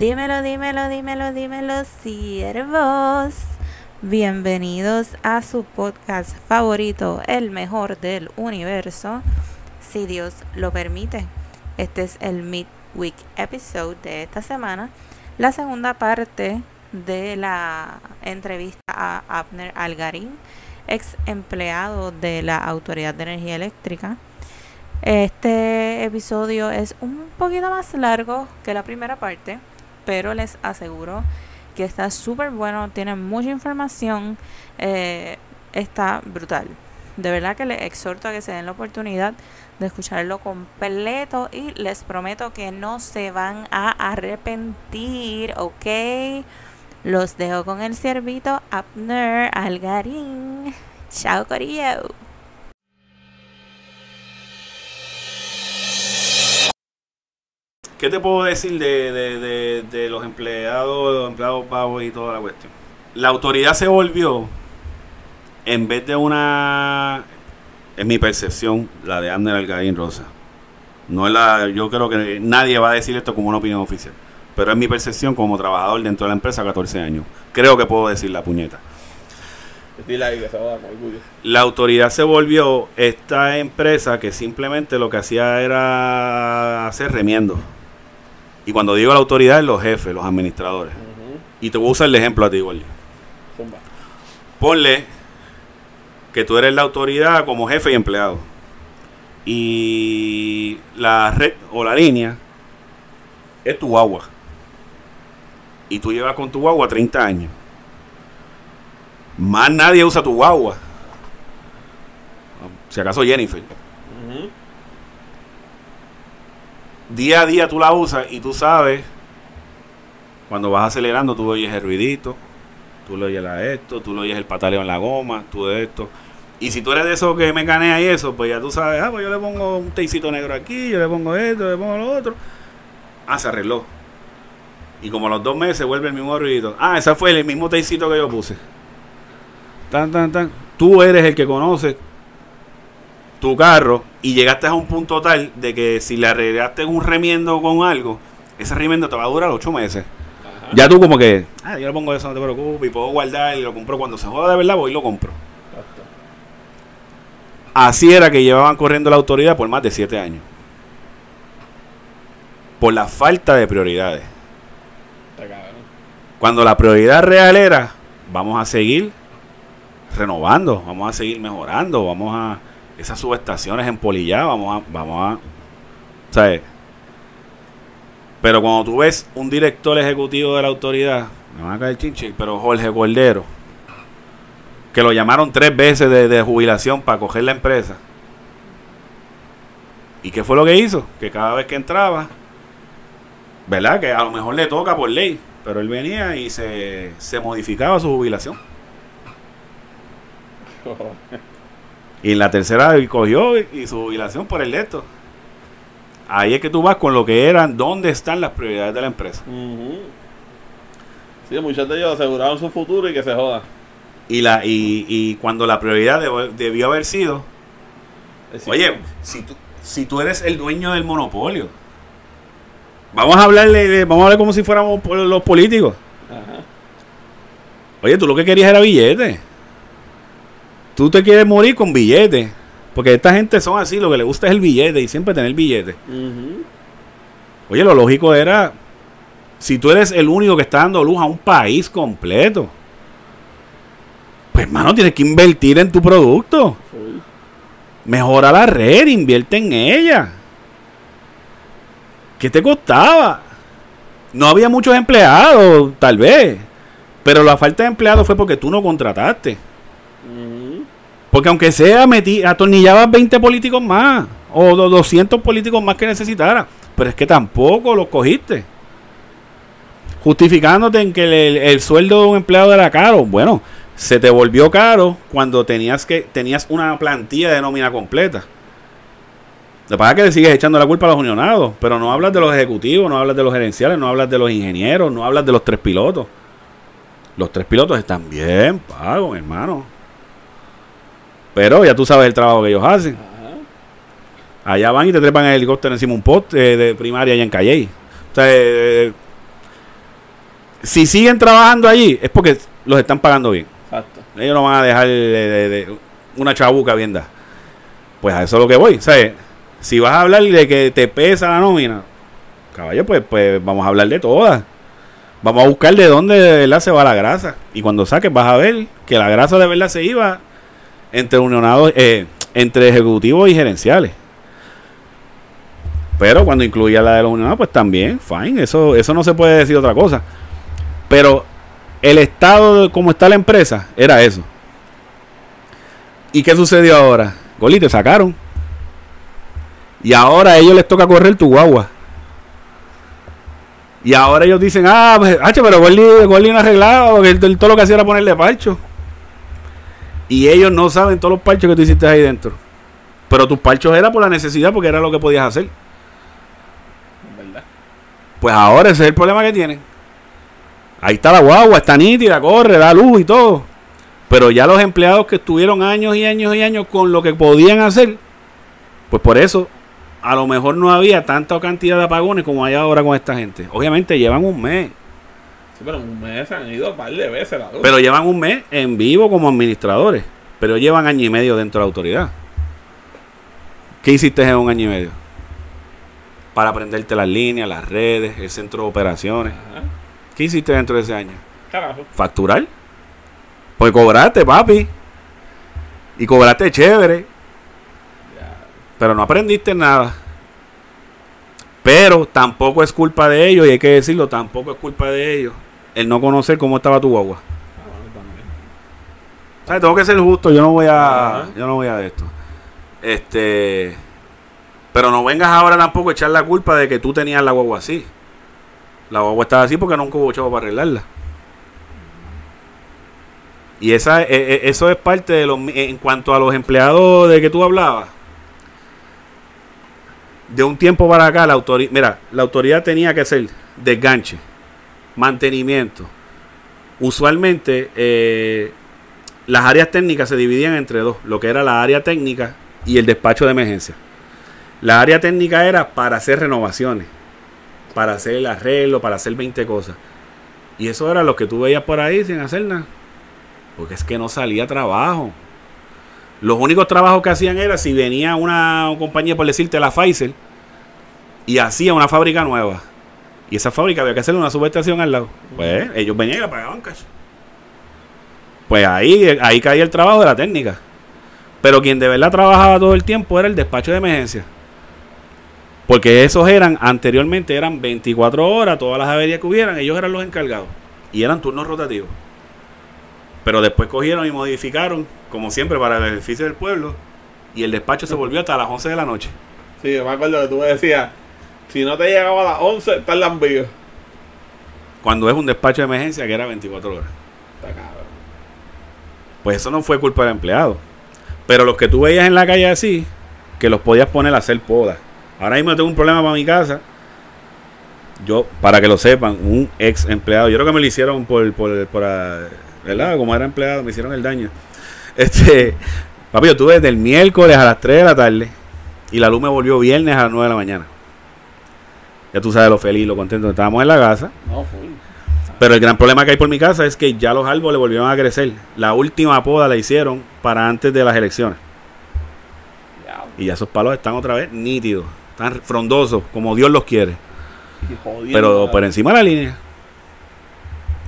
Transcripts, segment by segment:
Dímelo, dímelo, dímelo, dímelo, siervos. Bienvenidos a su podcast favorito, el mejor del universo, si Dios lo permite. Este es el midweek episode de esta semana, la segunda parte de la entrevista a Abner Algarín, ex empleado de la Autoridad de Energía Eléctrica. Este episodio es un poquito más largo que la primera parte, pero les aseguro que está súper bueno, tiene mucha información, eh, está brutal. De verdad que les exhorto a que se den la oportunidad de escucharlo completo y les prometo que no se van a arrepentir, ¿ok? Los dejo con el ciervito Abner Algarín. Chao, Corillo. ¿Qué te puedo decir de, de, de, de los empleados, los empleados pagos y toda la cuestión? La autoridad se volvió, en vez de una, en mi percepción, la de Abner Algarín Rosa. No es la, yo creo que nadie va a decir esto como una opinión oficial. Pero es mi percepción como trabajador dentro de la empresa 14 años. Creo que puedo decir la puñeta. La autoridad se volvió esta empresa que simplemente lo que hacía era hacer remiendo. Y cuando digo la autoridad, es los jefes, los administradores. Y te voy a usar el ejemplo a ti. Zumba. Ponle que tú eres la autoridad como jefe y empleado. Y la red o la línea es tu guagua. Y tú llevas con tu guagua 30 años. Más nadie usa tu guagua. Si acaso Jennifer. Día a día tú la usas y tú sabes, cuando vas acelerando, tú oyes el ruidito, tú le oyes la esto, tú le oyes el pataleo en la goma, tú de esto. Y si tú eres de esos que me canea y eso, pues ya tú sabes, ah, pues yo le pongo un teicito negro aquí, yo le pongo esto, le pongo lo otro. Ah, se arregló. Y como a los dos meses vuelve el mismo ruidito. Ah, ese fue el mismo teicito que yo puse. Tan, tan, tan. Tú eres el que conoce tu carro y llegaste a un punto tal de que si le arreglaste un remiendo con algo, ese remiendo te va a durar ocho meses. Ajá. Ya tú como que, ah, yo le pongo eso, no te preocupes, y puedo guardar y lo compro cuando se joda de verdad, voy y lo compro. Exacto. Así era que llevaban corriendo la autoridad por más de siete años. Por la falta de prioridades. Está cabrón. Cuando la prioridad real era, vamos a seguir renovando, vamos a seguir mejorando, vamos a esas subestaciones en Polillá, vamos a, vamos a, ¿sabes? Pero cuando tú ves un director ejecutivo de la autoridad, me van a caer chinche, pero Jorge Cordero, que lo llamaron tres veces de, de jubilación para coger la empresa. ¿Y qué fue lo que hizo? Que cada vez que entraba, ¿verdad? Que a lo mejor le toca por ley, pero él venía y se, se modificaba su jubilación. Y en la tercera cogió y su jubilación por el esto. Ahí es que tú vas con lo que eran, dónde están las prioridades de la empresa. Sí, muchos de ellos aseguraron su futuro y que se joda. Y, la, y, y cuando la prioridad debió haber sido, oye, si tú, si tú eres el dueño del monopolio, vamos a hablarle, vamos a hablar como si fuéramos los políticos. Ajá. Oye, tú lo que querías era billete. Tú te quieres morir con billete. Porque esta gente son así, lo que le gusta es el billete y siempre tener billete. Oye, lo lógico era, si tú eres el único que está dando luz a un país completo, pues hermano, tienes que invertir en tu producto. Mejora la red, invierte en ella. ¿Qué te costaba? No había muchos empleados, tal vez. Pero la falta de empleados fue porque tú no contrataste. Porque aunque sea, metí, atornillabas 20 políticos más. O do- 200 políticos más que necesitara. Pero es que tampoco los cogiste. Justificándote en que el, el- el sueldo de un empleado era caro. Bueno, se te volvió caro cuando tenías que tenías una plantilla de nómina completa. Lo que es que le sigues echando la culpa a los unionados. Pero no hablas de los ejecutivos, no hablas de los gerenciales, no hablas de los ingenieros, no hablas de los tres pilotos. Los tres pilotos están bien pagos, hermano. Pero ya tú sabes el trabajo que ellos hacen. Ajá. Allá van y te trepan el helicóptero encima de un poste eh, de primaria allá en Calley. O sea, eh, si siguen trabajando allí, es porque los están pagando bien. Exacto. Ellos no van a dejar de, de- de una chabuca bien dada. Pues a eso es lo que voy. ¿sabes? Si vas a hablar de que te pesa la nómina, caballo, pues, pues vamos a hablar de todas. Vamos a buscar de dónde de verdad se va la grasa. Y cuando saques vas a ver que la grasa de verdad se iba entre unionados, eh, entre ejecutivos y gerenciales. Pero cuando incluía la de los unionados, pues también, fine. Eso, eso no se puede decir otra cosa. Pero el estado de cómo está la empresa era eso. ¿Y qué sucedió ahora? Goli, te sacaron. Y ahora a ellos les toca correr tu guagua. Y ahora ellos dicen, ah, pues, hacho, pero Goli, no arreglado, porque él todo lo que hacía era ponerle parcho. Y ellos no saben todos los parchos que tú hiciste ahí dentro. Pero tus parchos era por la necesidad, porque era lo que podías hacer. ¿Verdad? Pues ahora ese es el problema que tienen. Ahí está la guagua, está nítida, corre, da luz y todo. Pero ya los empleados que estuvieron años y años y años con lo que podían hacer, pues por eso a lo mejor no había tanta cantidad de apagones como hay ahora con esta gente. Obviamente llevan un mes, Sí, pero en un mes se han ido un par de veces la luz. pero llevan un mes en vivo como administradores, pero llevan año y medio dentro de la autoridad. ¿Qué hiciste en un año y medio? Para aprenderte las líneas, las redes, el centro de operaciones. Ajá. ¿Qué hiciste dentro de ese año? Carajo. facturar. Pues cobraste, papi. Y cobraste chévere. Ya. Pero no aprendiste nada. Pero tampoco es culpa de ellos, y hay que decirlo, tampoco es culpa de ellos el no conocer cómo estaba tu guagua. Ah, bueno, también. ¿Sabes? Tengo que ser justo, yo no voy a. Ajá. Yo no voy a esto. Este. Pero no vengas ahora tampoco a echar la culpa de que tú tenías la guagua así. La guagua estaba así porque nunca hubo chavo para arreglarla. Y esa, e- e- eso es parte de los. En cuanto a los empleados de que tú hablabas. De un tiempo para acá, la autoridad. Mira, la autoridad tenía que hacer desganche, mantenimiento. Usualmente, eh, las áreas técnicas se dividían entre dos: lo que era la área técnica y el despacho de emergencia. La área técnica era para hacer renovaciones, para hacer el arreglo, para hacer 20 cosas. Y eso era lo que tú veías por ahí sin hacer nada. Porque es que no salía trabajo. Los únicos trabajos que hacían era si venía una compañía, por decirte, la Pfizer, y hacía una fábrica nueva. Y esa fábrica había que hacerle una subestación al lado. Pues ellos venían y la pagaban cash. Pues ahí, ahí caía el trabajo de la técnica. Pero quien de verdad trabajaba todo el tiempo era el despacho de emergencia. Porque esos eran, anteriormente eran 24 horas, todas las averías que hubieran, ellos eran los encargados. Y eran turnos rotativos. Pero después cogieron y modificaron, como siempre, para el beneficio del pueblo. Y el despacho se volvió hasta las 11 de la noche. Sí, yo me acuerdo que tú me decías, si no te llegaba a las 11, está el. Cuando es un despacho de emergencia que era 24 horas. Está cabrón. Pues eso no fue culpa del empleado. Pero los que tú veías en la calle así, que los podías poner a hacer podas. Ahora mismo tengo un problema para mi casa. Yo, para que lo sepan, un ex empleado, yo creo que me lo hicieron por, por, por ah, ¿verdad? Como era empleado, me hicieron el daño. Este, papi, yo estuve desde el miércoles a las 3 de la tarde y la luz me volvió viernes a las 9 de la mañana. Ya tú sabes lo feliz, lo contento estábamos en la casa. No, full. Pero el gran problema que hay por mi casa es que ya los árboles volvieron a crecer. La última poda la hicieron para antes de las elecciones. Y ya esos palos están otra vez nítidos. Están frondosos, como Dios los quiere. jodiendo, Pero por encima de la línea.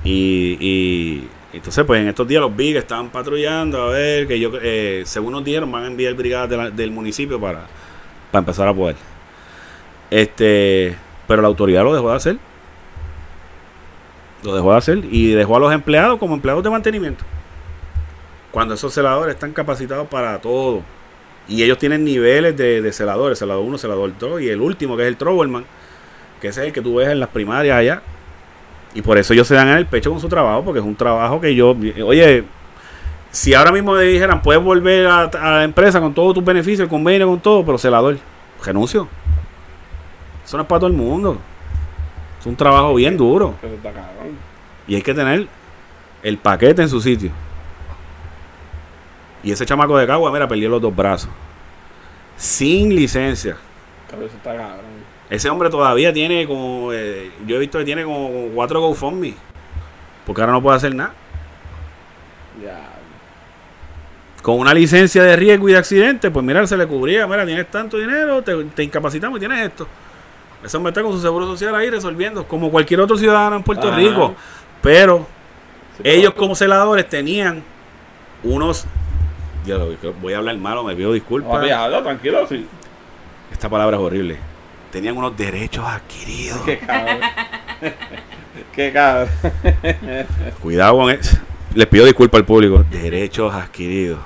Y, y entonces, pues en estos días los vi que estaban patrullando a ver que yo, eh, según nos dijeron, van a enviar brigadas de la- del municipio para, para empezar a poder. Este, pero la autoridad lo dejó de hacer. Lo dejó de hacer y dejó a los empleados como empleados de mantenimiento. Cuando esos celadores están capacitados para todo. Y ellos tienen niveles de, de celadores, celador 1, celador 2 y el último que es el Troublman, que es el que tú ves en las primarias allá. Y por eso ellos se dan en el pecho con su trabajo, porque es un trabajo que yo, oye, si ahora mismo me dijeran, puedes volver a, a la empresa con todos tus beneficios, el convenio con todo, pero celador, renuncio. Eso no es para todo el mundo. Es un trabajo bien duro. Eso está cabrón. Y hay que tener el paquete en su sitio. Y ese chamaco de Cagua, mira, perdió los dos brazos. Sin licencia. Cabrón, eso está cabrón. Ese hombre todavía tiene como. eh, yo he visto que tiene como cuatro GoFundMe. Porque ahora no puede hacer nada. Ya. Con una licencia de riesgo y de accidente, pues mira, se le cubría, mira, tienes tanto dinero, te, te incapacitamos y tienes esto. Ese hombre está con su seguro social ahí resolviendo, como cualquier otro ciudadano en Puerto Ajá. Rico. Pero Sí, ellos como celadores tenían unos... Ya lo voy a hablar malo, me pido No, disculpas. habla, tranquilo, sí. Esta palabra es horrible. Tenían unos derechos adquiridos. Qué cabrón. Qué cabrón. Cuidado con eso. Les pido disculpas al público. Derechos adquiridos.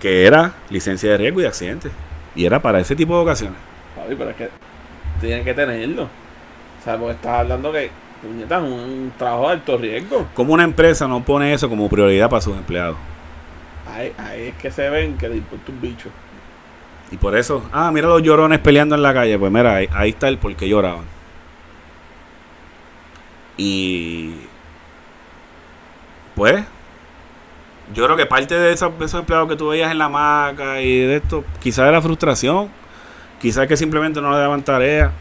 Que era licencia de riesgo y de accidente. Y era para ese tipo de ocasiones. Papi, pero es que tienen que tenerlo. O sea, porque estás hablando que, puñeta, es un trabajo de alto riesgo. ¿Cómo una empresa no pone eso como prioridad para sus empleados? Ahí, ahí es que se ven que le importa un bicho. Y por eso, ah, mira los llorones peleando en la calle. Pues mira, ahí, ahí está el por qué lloraban. Y pues, yo creo que parte de esos, de esos empleados que tú veías en la maca y de esto, quizás era frustración, quizás que simplemente no le daban tarea,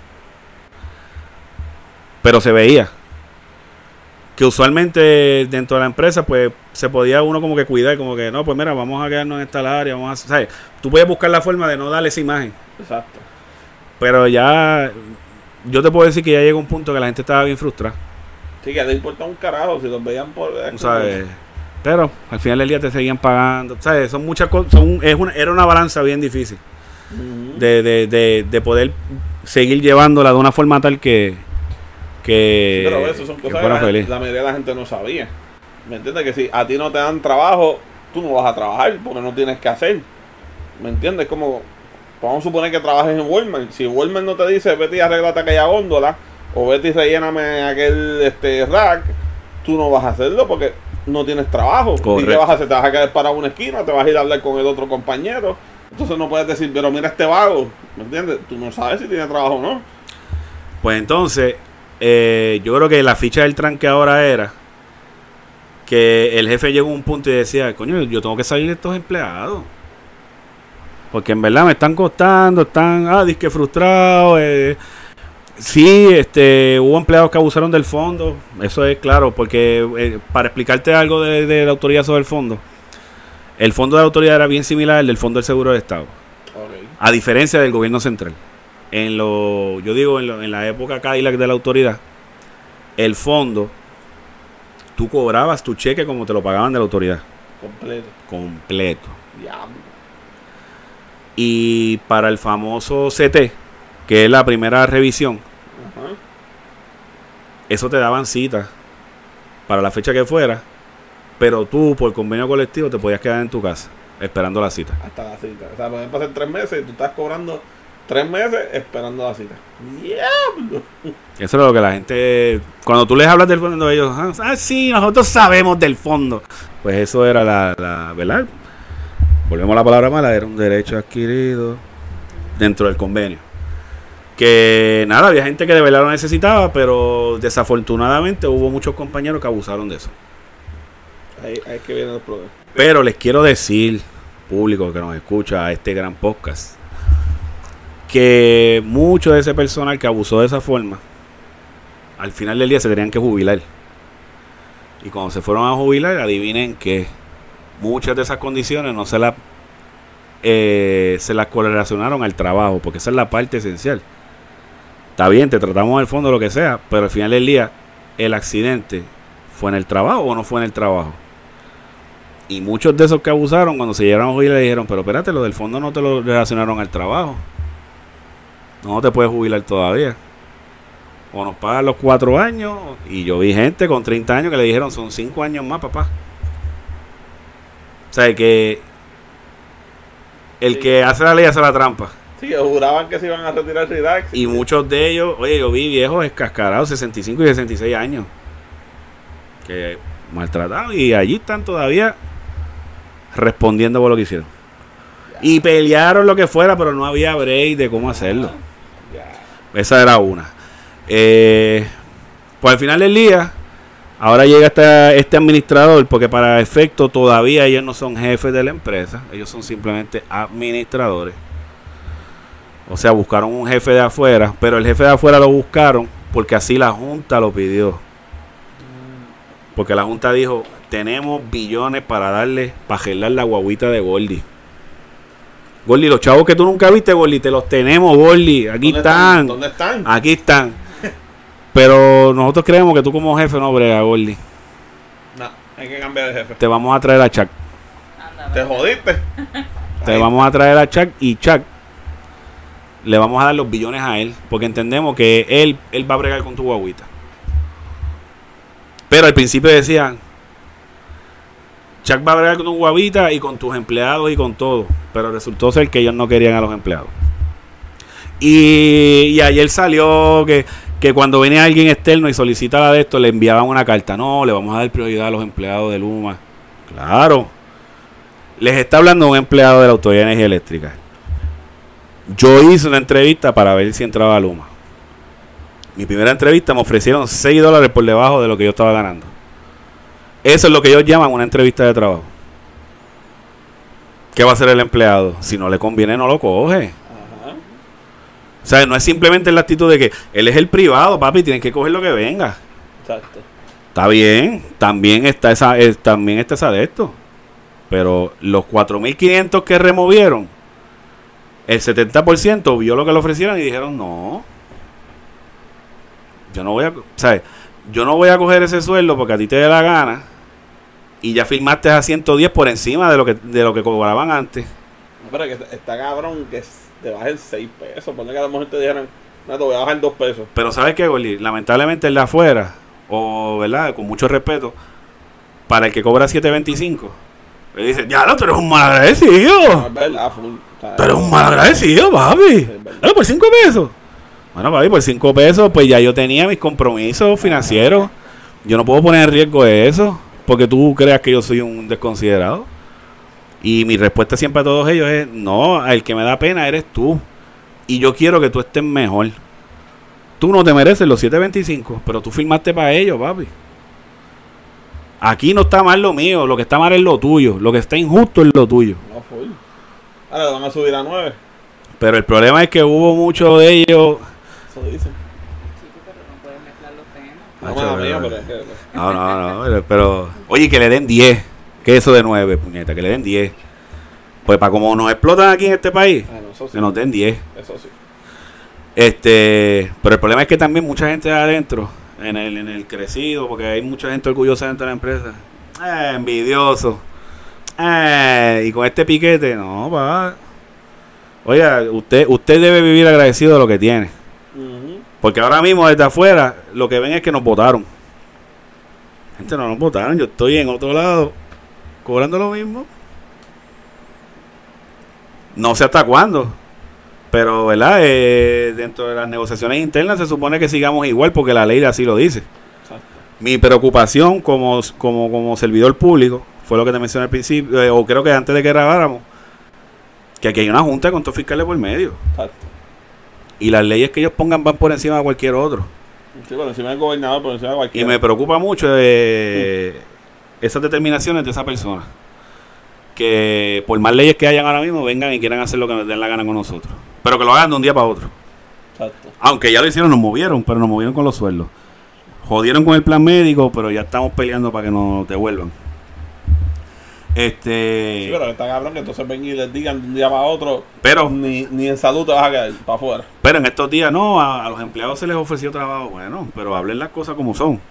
pero se veía que usualmente dentro de la empresa pues se podía uno como que cuidar, como que no, pues mira, vamos a quedarnos en esta área, vamos a, ¿sabes? Tú puedes buscar la forma de no darle esa imagen. Exacto. Pero ya, yo te puedo decir que ya llegó un punto que la gente estaba bien frustrada, Sí, que le importa un carajo si los veían por. tú ¿sabes? Pero al final del día te seguían pagando, ¿sabes? Son muchas cosas, son, es una, era una balanza bien difícil De, de, de, de poder seguir llevándola de una forma tal que, que, Pero eso son cosas que la, mayoría de la gente no sabía. ¿Me entiendes? Que si a ti no te dan trabajo, tú no vas a trabajar porque no tienes que hacer. ¿Me entiendes? Como, vamos a suponer que trabajes en Walmart. Si Walmart no te dice, vete y arreglate aquella góndola, o vete y relléname aquel este, rack, tú no vas a hacerlo porque no tienes trabajo. ¿Y qué Correcto. vas a hacer? Te vas a quedar parado en una esquina, te vas a ir a hablar con el otro compañero. Entonces no puedes decir, pero mira este vago. ¿Me entiendes? Tú no sabes si tiene trabajo o no. Pues entonces, eh, yo creo que la ficha del tranque ahora era que el jefe llegó a un punto y decía, coño, yo tengo que salir de estos empleados. Porque en verdad me están costando, están, ah, disque frustrados. Eh. Sí, este, hubo empleados que abusaron del fondo, eso es claro, porque eh, para explicarte algo de, de la autoridad sobre el fondo, el fondo de la autoridad era bien similar al del Fondo del Seguro de Estado a diferencia del gobierno central. En lo, yo digo, en, lo- en la época Cadillac de la autoridad, el fondo, tú cobrabas tu cheque como te lo pagaban de la autoridad, Completo. completo. Diablo. Y para el famoso CT, que es la primera revisión, eso te daban cita para la fecha que fuera, pero tú por convenio colectivo te podías quedar en tu casa esperando la cita. hasta la cita. O sea, pueden pasar tres meses y tú estás cobrando tres meses esperando la cita. ¡Diablo! Eso es lo que la gente, cuando tú les hablas del fondo, ellos, ah, ah, sí, nosotros sabemos del fondo. Pues eso era la, la ¿verdad? Volvemos a la palabra mala, era un derecho adquirido dentro del convenio. Que nada, había gente que de verdad lo necesitaba, pero desafortunadamente hubo muchos compañeros que abusaron de eso. Pero les quiero decir, público que nos escucha a este gran podcast, que mucho de ese personal que abusó de esa forma, al final del día se tenían que jubilar. Y cuando se fueron a jubilar, adivinen que muchas de esas condiciones no se las eh, se las correlacionaron al trabajo, porque esa es la parte esencial. Está bien, te tratamos del fondo, lo que sea, pero al final del día, el accidente fue en el trabajo o no fue en el trabajo. Y muchos de esos que abusaron, cuando se llegaron a jubilar, le dijeron, pero espérate, lo del fondo no te lo relacionaron al trabajo. No te puedes jubilar todavía. O nos pagan los cuatro años. Y yo vi gente con 30 años que le dijeron, son cinco años más, papá. O sea, que el Sí. que hace la ley hace la trampa. Sí, juraban que se iban a retirar Relax. Y muchos de ellos, oye, yo vi viejos escascarados, 65 y 66 años, que maltratados y allí están todavía respondiendo por lo que hicieron. Y pelearon lo que fuera, pero no había break de cómo hacerlo. Esa era una. Eh, pues al final del día, ahora llega este, este administrador, porque para efecto todavía ellos no son jefes de la empresa, ellos son simplemente administradores. O sea, buscaron un jefe de afuera, pero el jefe de afuera lo buscaron porque así la Junta lo pidió. Porque la Junta dijo, tenemos billones para darle, para gelar la guaguita de Gordy. Gordy, los chavos que tú nunca viste, Gordy, te los tenemos, Gordy. Aquí ¿Dónde están. ¿Dónde están? Aquí están. Pero nosotros creemos que tú como jefe no brega, Gordy. No, hay que cambiar de jefe. Te vamos a traer a Chuck. Anda, Te jodiste. Te Ahí. vamos a traer a Chuck y Chuck le vamos a dar los billones a él. Porque entendemos que él, él va a bregar con tu guaguita. Pero al principio decían, Chuck va a bregar con tu guaguita y con tus empleados y con todo. Pero resultó ser que ellos no querían a los empleados. Y, y ayer salió que, que cuando venía alguien externo y solicitaba de esto, le enviaban una carta. No, le vamos a dar prioridad a los empleados de Luma. Claro. Les está hablando un empleado de la Autoridad de Energía Eléctrica. Yo hice una entrevista para ver si entraba a Luma. Mi primera entrevista me ofrecieron 6 dólares por debajo de lo que yo estaba ganando. Eso es lo que ellos llaman una entrevista de trabajo. ¿Qué va a hacer el empleado? Si no le conviene, no lo coge. Ajá. O sea, no es simplemente la actitud de que él es el privado, papi, tienes que coger lo que venga. Exacto. Está bien, también está esa, eh, también está esa de esto. Pero los 4.500 que removieron, el 70% vio lo que le ofrecieron y dijeron, no. Yo no voy a, sea, yo no voy a coger ese sueldo porque a ti te dé la gana y ya firmaste a 110 por encima de lo que de lo que cobraban antes. No, pero que está cabrón que te bajen 6 pesos. Ponle que a lo mejor te dijeran, no, te voy a bajar 2 pesos. Pero ¿sabes qué, Goli? Lamentablemente el de afuera, o verdad, con mucho respeto, para el que cobra 7.25, le dice, ya no, tú eres un mal No, agradecido. es verdad, full. Tú eres un mal agradecido, papi. por 5 pesos. Bueno, papi, por 5 pesos, pues ya yo tenía mis compromisos financieros. Yo no puedo poner en riesgo eso, porque tú creas que yo soy un desconsiderado. Y mi respuesta siempre a todos ellos es, no, el que me da pena eres tú. Y yo quiero que tú estés mejor. Tú no te mereces los 7.25, pero tú firmaste para ellos, papi. Aquí no está mal lo mío, lo que está mal es lo tuyo. Lo que está injusto es lo tuyo. No, full. Ahora van a subir a 9. Pero el problema es que hubo muchos de ellos Eso dicen. No, Macho, mala mía, pero- pero es que. No, no, no, pero, oye, que le den 10. Que eso de 9, puñeta, que le den 10. Pues para como nos explotan aquí en este país, Ah, no, eso sí. que nos den 10. Eso sí. Este, pero el problema es que también mucha gente de adentro, en el, en el crecido, porque hay mucha gente orgullosa dentro de la empresa. Eh, envidioso. Eh, y con este piquete, no, pa. Oiga, usted, usted debe vivir agradecido de lo que tiene. Porque ahora mismo desde afuera lo que ven es que nos votaron. Gente, no nos votaron. Yo estoy en otro lado cobrando lo mismo. No sé hasta cuándo. Pero, ¿verdad? Eh, dentro de las negociaciones internas se supone que sigamos igual porque la ley así lo dice. Exacto. Mi preocupación como, como, como servidor público fue lo que te mencioné al principio, eh, o creo que antes de que grabáramos, que aquí hay una junta con todos fiscales por medio. Exacto. Y las leyes que ellos pongan van por encima de cualquier otro. Sí, por encima del gobernador, por encima de Y cualquiera. me preocupa mucho eh, esas determinaciones de esa persona. Que por más leyes que hayan ahora mismo, vengan y quieran hacer lo que nos den la gana con nosotros. Pero que lo hagan de un día para otro. Exacto. Aunque ya lo hicieron, nos movieron, pero nos movieron con los sueldos. Jodieron con el plan médico, pero ya estamos peleando para que nos devuelvan. Este. Sí, pero está cabrón que entonces ven y les digan de un día para otro, pero, ni, ni en salud te vas a quedar para afuera. pero en estos días, no, a, a los empleados se les ofreció trabajo. Bueno, pero hablen las cosas como son.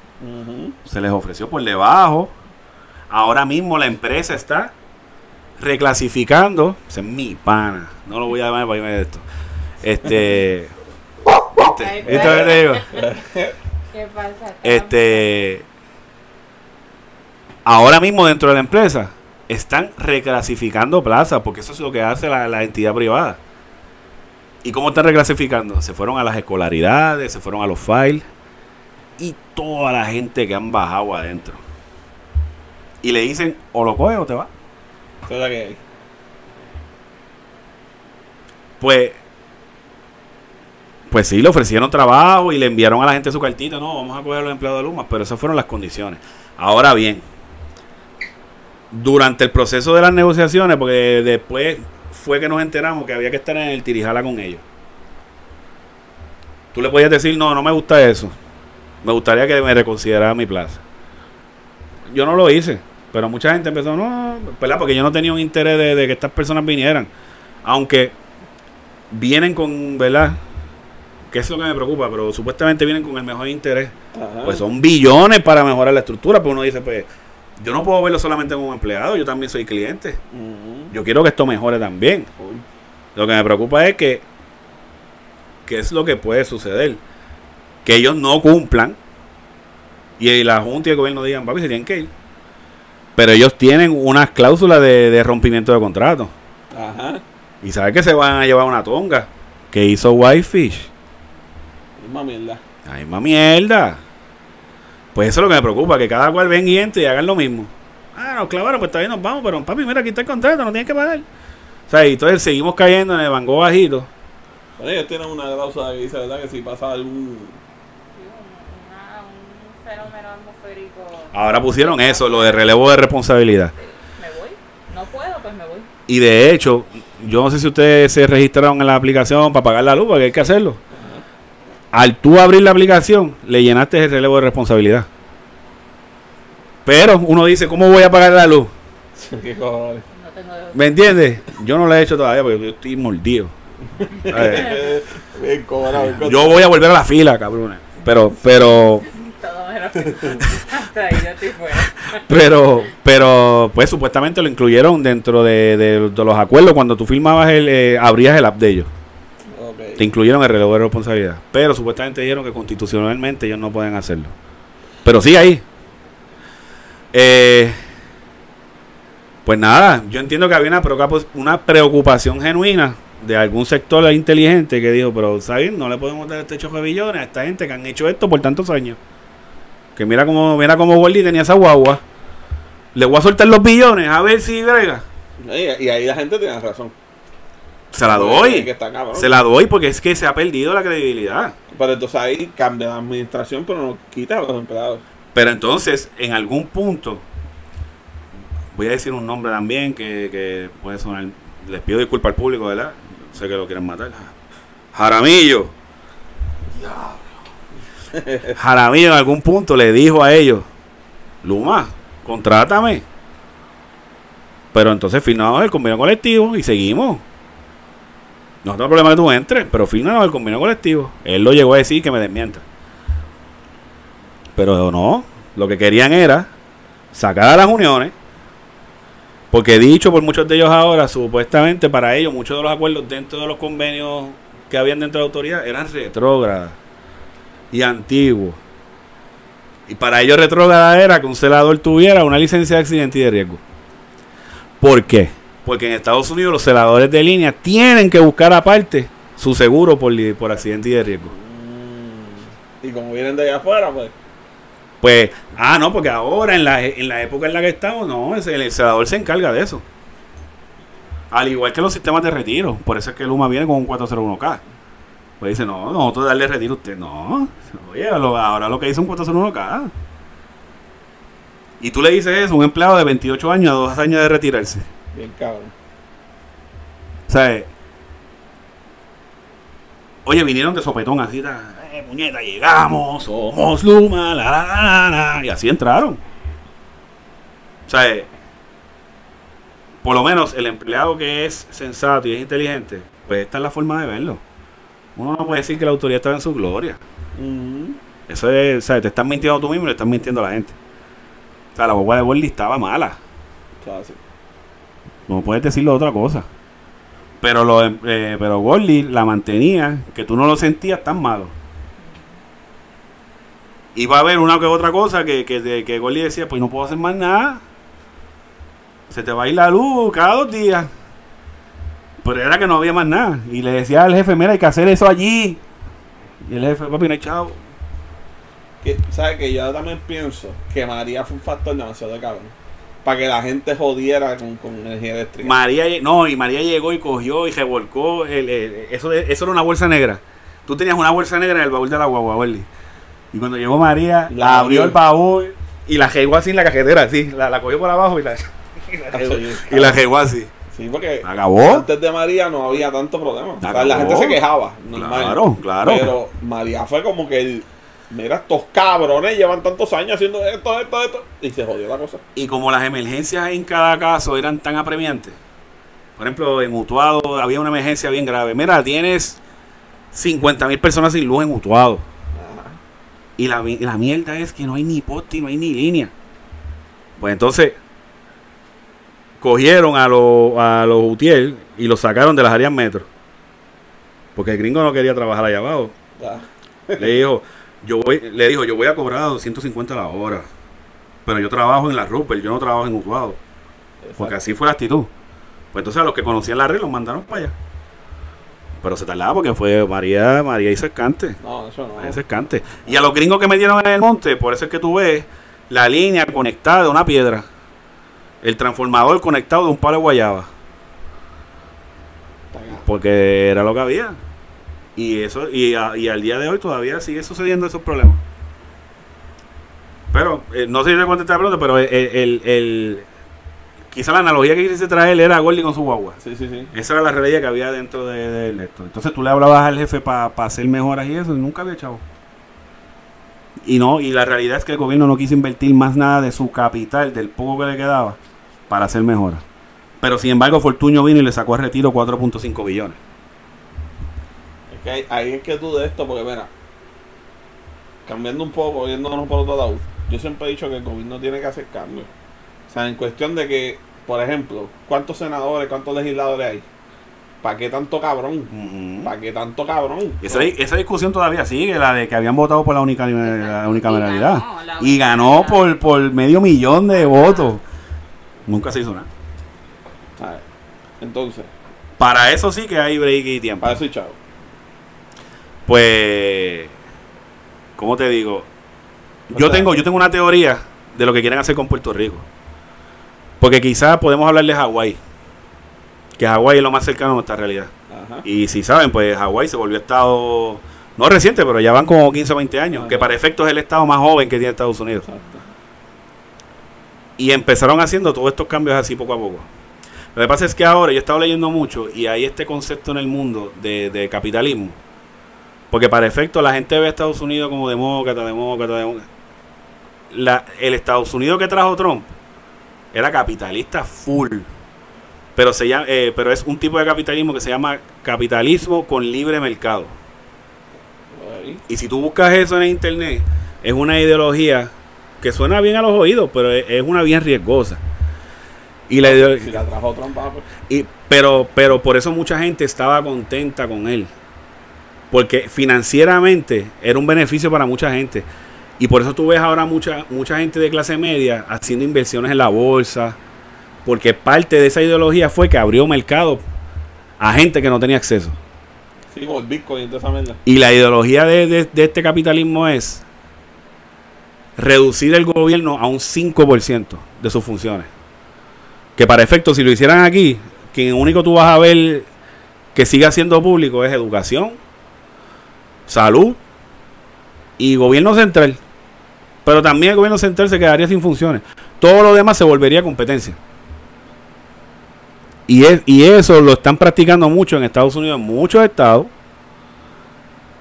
Se les ofreció por debajo. Ahora mismo la empresa está reclasificando. Ese es mi pana. No lo voy a llamar para irme de esto. Este. ¿Qué pasa? Este. Ahora mismo dentro de la empresa están reclasificando plazas, porque eso es lo que hace la, la entidad privada. ¿Y cómo están reclasificando? Se fueron a las escolaridades, se fueron a los files y toda la gente que han bajado adentro. Y le dicen, o lo coges o te vas. Lo que hay. Pues, pues sí, le ofrecieron trabajo y le enviaron a la gente su cartita. No, vamos a coger a los empleados de Luma, pero esas fueron las condiciones. Ahora bien, durante el proceso de las negociaciones, porque después fue que nos enteramos que había que estar en el tirijala con ellos. Tú le podías decir, no, no me gusta eso. Me gustaría que me reconsiderara mi plaza. yo no lo hice. Pero mucha gente empezó, no, ¿verdad? Porque yo no tenía un interés de, de que estas personas vinieran. Aunque vienen con, ¿verdad? Que es lo que me preocupa, pero supuestamente vienen con el mejor interés. Ajá. Pues son billones para mejorar la estructura. Pero uno dice, pues, yo no puedo verlo solamente como empleado, yo también soy cliente. Yo quiero que esto mejore también. Lo que me preocupa es que, ¿qué es lo que puede suceder? Que ellos no cumplan y la Junta y el gobierno digan, papi, se tienen que ir. Pero ellos tienen unas cláusulas de, de rompimiento de contrato. Ajá. Y saben que se van a llevar una tonga que hizo Whitefish. Misma mierda. La misma mierda. Pues eso es lo que me preocupa, que cada cual venga y entre y hagan lo mismo. Ah, nos clavaron, pues todavía nos vamos, pero papi, mira, aquí está el contrato, no tienes que pagar. O sea, y entonces seguimos cayendo en el banco bajito. Bueno, ellos tienen una cláusula que dice, ¿verdad? Que si pasa algún... un fenómeno atmosférico. Ahora pusieron eso, lo de relevo de responsabilidad. Me voy. No puedo, pues me voy. Y de hecho, yo no sé si ustedes se registraron en la aplicación para pagar la luz, porque hay que hacerlo. Al tú abrir la aplicación, le llenaste el relevo de responsabilidad. Pero uno dice, ¿cómo voy a pagar la luz? ¿Qué cojones? No tengo ¿Me entiendes? Yo no lo he hecho todavía porque yo estoy mordido. Yo voy a volver a la fila, cabrones. Pero, pero, pero, pero, pues supuestamente lo incluyeron dentro de, de- de los acuerdos. Cuando tú firmabas el, eh, abrías el app de ellos. Te incluyeron el relevo de responsabilidad. Pero supuestamente dijeron que constitucionalmente ellos no pueden hacerlo. Pero sí ahí. Eh, pues nada, yo entiendo que había una, preocupa- una preocupación genuina de algún sector inteligente que dijo, pero ¿sabes? No le podemos dar este choque de billones a esta gente que han hecho esto por tantos años. Que mira cómo, mira cómo Wally tenía esa guagua. Le voy a soltar los billones a ver si brega. Y ahí la gente tiene razón. Se la doy. Se la doy porque es que se ha perdido la credibilidad. Pero entonces ahí cambia la administración, pero no quita a los empleados. Pero entonces, en algún punto, voy a decir un nombre también que, que puede sonar. Les pido disculpas al público, ¿verdad? Sé que lo quieren matar. Jaramillo. Jaramillo en algún punto le dijo a ellos: Luma, contrátame. Pero entonces firmamos el convenio colectivo y seguimos. No tengo problema que tú entres, pero firmamos el convenio colectivo. Él lo llegó a decir que me desmienta. Pero no, lo que querían era sacar a las uniones, porque dicho por muchos de ellos ahora, supuestamente para ellos muchos de los acuerdos dentro de los convenios que habían dentro de la autoridad eran retrógradas y antiguos. Y para ellos retrógrada era que un celador tuviera una licencia de accidente y de riesgo. ¿Por qué? Porque en Estados Unidos los celadores de línea tienen que buscar aparte su seguro por, por accidente y de riesgo. Y como vienen de allá afuera, pues. Pues, ah, no, porque ahora en la, en la época en la que estamos, no, el, el senador se encarga de eso. Al igual que los sistemas de retiro. Por eso es que Luma viene con un 401k. Pues dice, no, nosotros darle retiro a usted. No, oye, lo- ahora lo que dice un 401k. Y tú le dices eso a un empleado de 28 años a 2 años de retirarse. Bien cabrón. O sea, eh, oye, vinieron de sopetón así, eh, puñeta, llegamos, somos Luma, la, la, la, y así entraron. O sea, eh, por lo menos el empleado que es sensato y es inteligente, pues esta es la forma de verlo. Uno no puede decir que la autoridad estaba en su gloria. Eso es, o sea, te estás mintiendo tú mismo y le estás mintiendo a la gente. O sea, la boba de Borley estaba mala. O sea, sí. No puedes decirlo otra cosa. Pero lo eh, pero Gordy la mantenía, que tú no lo sentías tan malo. Iba a haber una que otra cosa que, que, de- que Gordy decía, pues no puedo hacer más nada. Se te va a ir la luz cada dos días. Pero era que no había más nada. Y le decía al jefe, mira, hay que hacer eso allí. Y el jefe, papi, no hay chavo. ¿Sabes que Yo también pienso que María fue un factor demasiado cabrón. Para que la gente jodiera con, con energía eléctrica. María, no, y María llegó y cogió y revolcó. El, el- eso, eso era una bolsa negra. Tú tenías una bolsa negra en el baúl de la guagua, Welly. Y cuando llegó María, La abrió abrió. el baúl y la jegó así en la cajetera, así. La, la cogió por abajo y la, y la, jegó así. Sí, porque Acabó. antes de María no había tanto problema. O sea, Acabó. la gente se quejaba, normal. Claro, claro. Pero María fue como que el Mira, estos cabrones llevan tantos años haciendo esto, esto, esto. Y se jodió la cosa. Y como las emergencias en cada caso eran tan apremiantes, por ejemplo, en Utuado había una emergencia bien grave. Mira, tienes 50 mil personas sin luz en Utuado. Ajá. Y la, mi- la mierda es que no hay ni poste, no hay ni línea. Pues entonces, cogieron a los a los Utiel y los sacaron de las áreas metro. Porque el gringo no quería trabajar allá abajo. Le dijo, yo voy, le dijo, yo voy a cobrar 250 la hora. Pero yo trabajo en la Rupert, yo no trabajo en Utuado. Porque Exacto. así fue la actitud. Pues entonces a los que conocían la red los mandaron para allá. Pero se tardaba porque fue María, María hizo escante. No, eso no. María hizo escante. Y a los gringos que metieron en el monte, por eso es que tú ves la línea conectada de una piedra. El transformador conectado de un palo de guayaba. Porque era lo que había. Y eso y, a- y al día de hoy todavía sigue sucediendo esos problemas. Pero, eh, no sé si te contesté la pregunta, pero el, el, el- quizá la analogía que quise traer era Gordy con su guagua. Sí, sí, sí. Esa era la realidad que había dentro de, de esto. Entonces tú le hablabas al jefe para hacer mejoras y eso, y nunca había chavo. Y no, y la realidad es que el gobierno no quiso invertir más nada de su capital, del poco que le quedaba, para hacer mejoras. Pero sin embargo, Fortuño vino y le sacó a retiro 4.5 billones. Que ahí, es que tú de esto, porque mira, cambiando un poco, yéndonos por otro lado, yo siempre he dicho que el gobierno tiene que hacer cambios. O sea, en cuestión de que, por ejemplo, ¿cuántos senadores, cuántos legisladores hay? ¿Para qué tanto cabrón? ¿Para qué tanto cabrón? Esa, esa discusión todavía sigue, la de que habían votado por la, única, la unicameralidad. ganó la Y ganó por, por medio millón de votos. Nunca se hizo nada. Entonces, Para eso sí que hay break y tiempo. para eso y chavo. Pues, ¿cómo te digo? Yo tengo, yo tengo una teoría de lo que quieren hacer con Puerto Rico. Porque quizás podemos hablar de Hawái. Que Hawái es lo más cercano a nuestra realidad. Ajá. Y si saben, pues Hawái se volvió estado, no reciente, pero ya van como 15 o 20 años. Ajá. Que para efectos es el estado más joven que tiene Estados Unidos. Exacto. Y empezaron haciendo todos estos cambios así poco a poco. Lo que pasa es que ahora yo he estado leyendo mucho y hay este concepto en el mundo de, de capitalismo. Porque para efecto la gente ve a Estados Unidos como demócrata, demócrata, demócrata. La- el Estados Unidos que trajo Trump era capitalista full. Pero, se llama, eh, pero es un tipo de capitalismo que se llama capitalismo con libre mercado. Y si tú buscas eso en internet, es una ideología que suena bien a los oídos, pero es, una bien riesgosa. Y la ideo- Si la trajo Trump, ah, pues, y- pero, pero por eso mucha gente estaba contenta con él. Porque financieramente era un beneficio para mucha gente. Y por eso tú ves ahora mucha, mucha gente de clase media haciendo inversiones en la bolsa. Porque parte de esa ideología fue que abrió mercado a gente que no tenía acceso. sí, el Bitcoin y la ideología de, de- de este capitalismo es reducir el gobierno a un 5% de sus funciones. Que para efecto, si lo hicieran aquí, quien único tú vas a ver que siga siendo público es educación, salud y gobierno central. Pero también el gobierno central se quedaría sin funciones. Todo lo demás se volvería competencia. Y, es, y eso lo están practicando mucho en Estados Unidos, en muchos estados.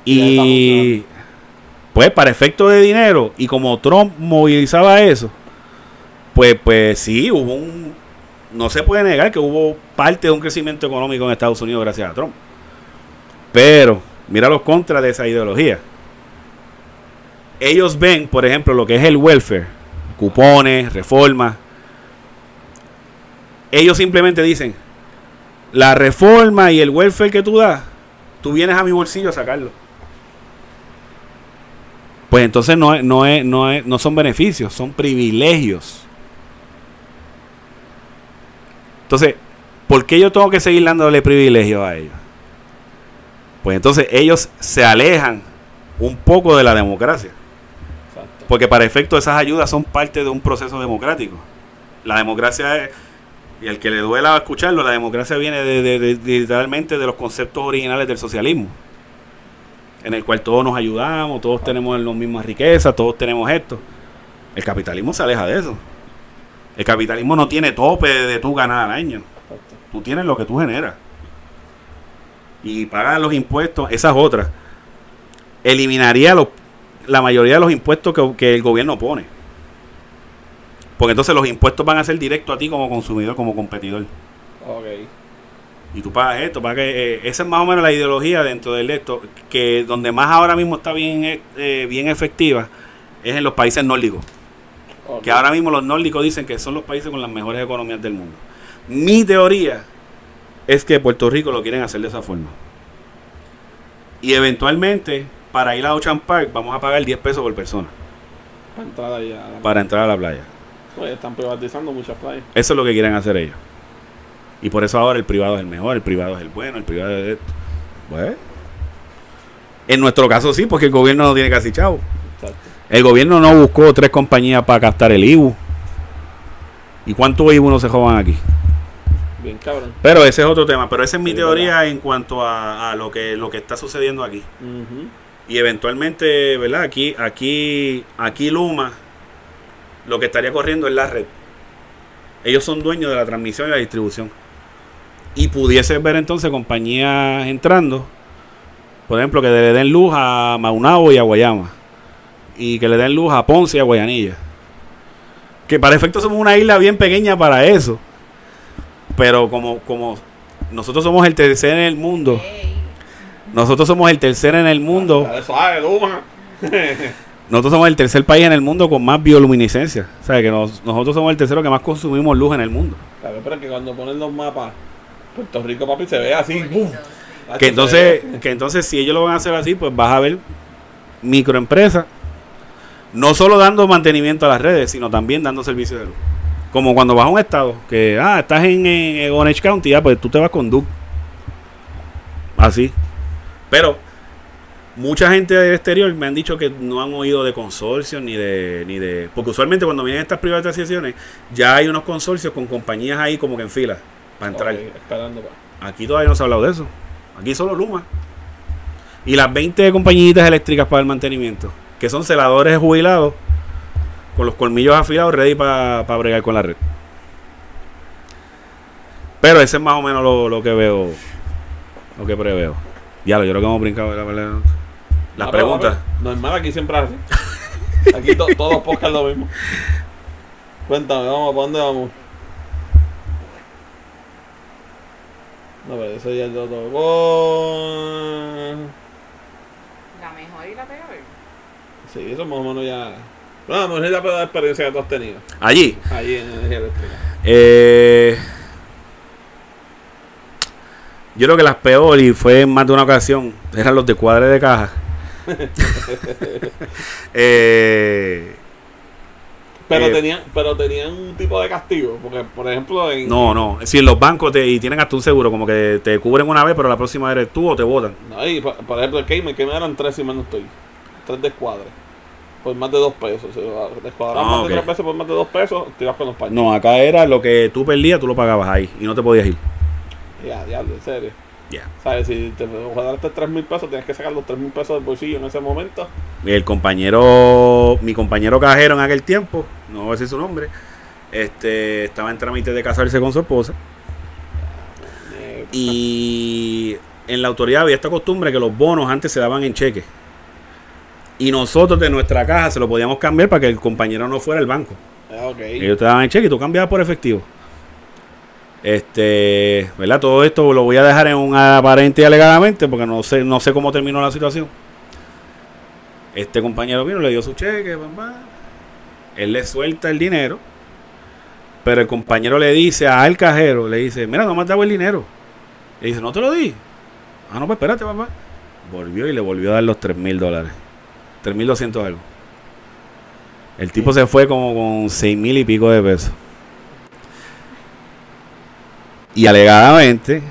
Y pues para efecto de dinero, y como Trump movilizaba eso, pues, pues sí, hubo un... No se puede negar que hubo parte de un crecimiento económico en Estados Unidos gracias a Trump. Pero, mira los contras de esa ideología. Ellos ven, por ejemplo, lo que es el welfare, cupones, reformas. Ellos simplemente dicen, la reforma y el welfare que tú das, tú vienes a mi bolsillo a sacarlo. Pues entonces no, no, es, no, es, no son beneficios, son privilegios. Entonces, ¿por qué yo tengo que seguir dándole privilegios a ellos? Pues entonces ellos se alejan un poco de la democracia. Exacto. Porque para efecto esas ayudas son parte de un proceso democrático. La democracia es, y al que le duela escucharlo, la democracia viene de, de- literalmente de los conceptos originales del socialismo. En el cual todos nos ayudamos, todos tenemos las mismas riquezas, todos tenemos esto. El capitalismo se aleja de eso. El capitalismo no tiene tope de tu ganar al año. Exacto. Tú tienes lo que tú generas. Y pagar los impuestos, esas otras. Eliminaría los, la mayoría de los impuestos que, que el gobierno pone. Porque entonces los impuestos van a ser directos a ti como consumidor, como competidor. Ok. Y tú pagas esto, para que eh, esa es más o menos la ideología dentro del esto, que donde más ahora mismo está bien, eh, eh, bien efectiva es en los países nórdicos. Que ahora mismo los nórdicos dicen que son los países con las mejores economías del mundo. Mi teoría es que Puerto Rico lo quieren hacer de esa forma. Y eventualmente, para ir a Ocean Park, vamos a pagar 10 pesos por persona Para entrar allá. para entrar a la playa. Están privatizando muchas playas. Eso es lo que quieren hacer ellos. Y por eso ahora el privado es el mejor, el privado es el bueno, el privado es esto. Pues, en nuestro caso sí, porque el gobierno no tiene casi chavo. Exacto. El gobierno no buscó tres compañías para captar el IBU. ¿Y cuántos IBU no se jodan aquí? Bien cabrón. Pero ese es otro tema. Pero esa es mi Sí, teoría en cuanto a, a lo que lo que está sucediendo aquí. Y eventualmente, ¿verdad? Aquí, aquí, aquí Luma, lo que estaría corriendo es la red. Ellos son dueños de la transmisión y la distribución. Y pudiese ver entonces compañías entrando, por ejemplo, que le den luz a Maunabo y a Guayama. Y que le den luz a Ponce y a Guayanilla. Que para efecto somos una isla bien pequeña para eso. Pero como, como nosotros somos el tercer en el mundo. Nosotros somos el tercer en el mundo. Nosotros somos el tercer país en el mundo con más bioluminiscencia. O sea, que nos- nosotros somos el tercero que más consumimos luz en el mundo. Claro, pero es que cuando ponen los mapas, Puerto Rico, papi, se ve así. ¡bum! Que entonces, que entonces si ellos lo van a hacer así, pues vas a ver microempresas, no solo dando mantenimiento a las redes, sino también dando servicio de luz. Como cuando vas a un estado, que, ah, estás en, en Orange County, ah, pues tú te vas con Duke. Así. Pero mucha gente del exterior me han dicho que no han oído de consorcios ni de, ni de... Porque usualmente cuando vienen estas privatizaciones, ya hay unos consorcios con compañías ahí como que en fila para entrar. Ok, esperando pa. Aquí todavía no se ha hablado de eso. Aquí solo Luma. Y las 20 compañitas eléctricas para el mantenimiento, que son celadores jubilados con los colmillos afilados, ready para bregar con la red. Pero ese es más o menos lo, lo que veo, lo que preveo. Ya lo, yo creo que hemos brincado de la verdad. Las Ah, preguntas. Normal, aquí siempre así. Aquí to- todos los podcasts lo mismo. Cuéntame, vamos, ¿para dónde vamos? No, pero ese ya lo tocó. La mejor y la peor. Sí, eso más o menos ya. No, lo mejor es la peor experiencia que tú has tenido. Allí. Allí en energía eléctrica. Eh, yo creo que las peores, y fue en más de una ocasión, eran los de cuadre de caja. Eh, Pero Eh, tenían, pero tenían un tipo de castigo, porque por ejemplo en no, no. Si en los bancos te, y tienen hasta un seguro, como que te cubren una vez, pero la próxima eres tú o te votan. No, y por, por ejemplo el Cayman, que me eran tres si mal no estoy. Tres de escuadra. Por más de dos pesos. Si descuadras Ah, más de tres veces por más de dos pesos, te vas con los paños. No, acá era lo que tú perdías, tú lo pagabas ahí y no te podías ir. Ya, diablo, en serio. Ya. ¿Sabes? Si te guardaste tres mil pesos, tienes que sacar los tres mil pesos del bolsillo en ese momento. El compañero, mi compañero cajero en aquel tiempo, no voy a decir su nombre, este, estaba en trámite de casarse con su esposa. Y en la autoridad había esta costumbre que los bonos antes se daban en cheque. Y nosotros de nuestra caja se lo podíamos cambiar para que el compañero no fuera al banco. ah, ok. Ellos te daban en cheque y tú cambiabas por efectivo. Este, ¿verdad? Todo esto lo voy a dejar en un aparente y alegadamente porque no sé, no sé cómo terminó la situación. Este compañero vino, le dio su cheque, pam. él le suelta el dinero, pero el compañero le dice al cajero, le dice, mira, no me has dado el dinero. Le dice, no te lo di. Ah, no, pues espérate, papá. Volvió y le volvió a dar los 3 mil dólares. 3 mil doscientos algo. El tipo se fue como con 6 mil y pico de pesos. Y alegadamente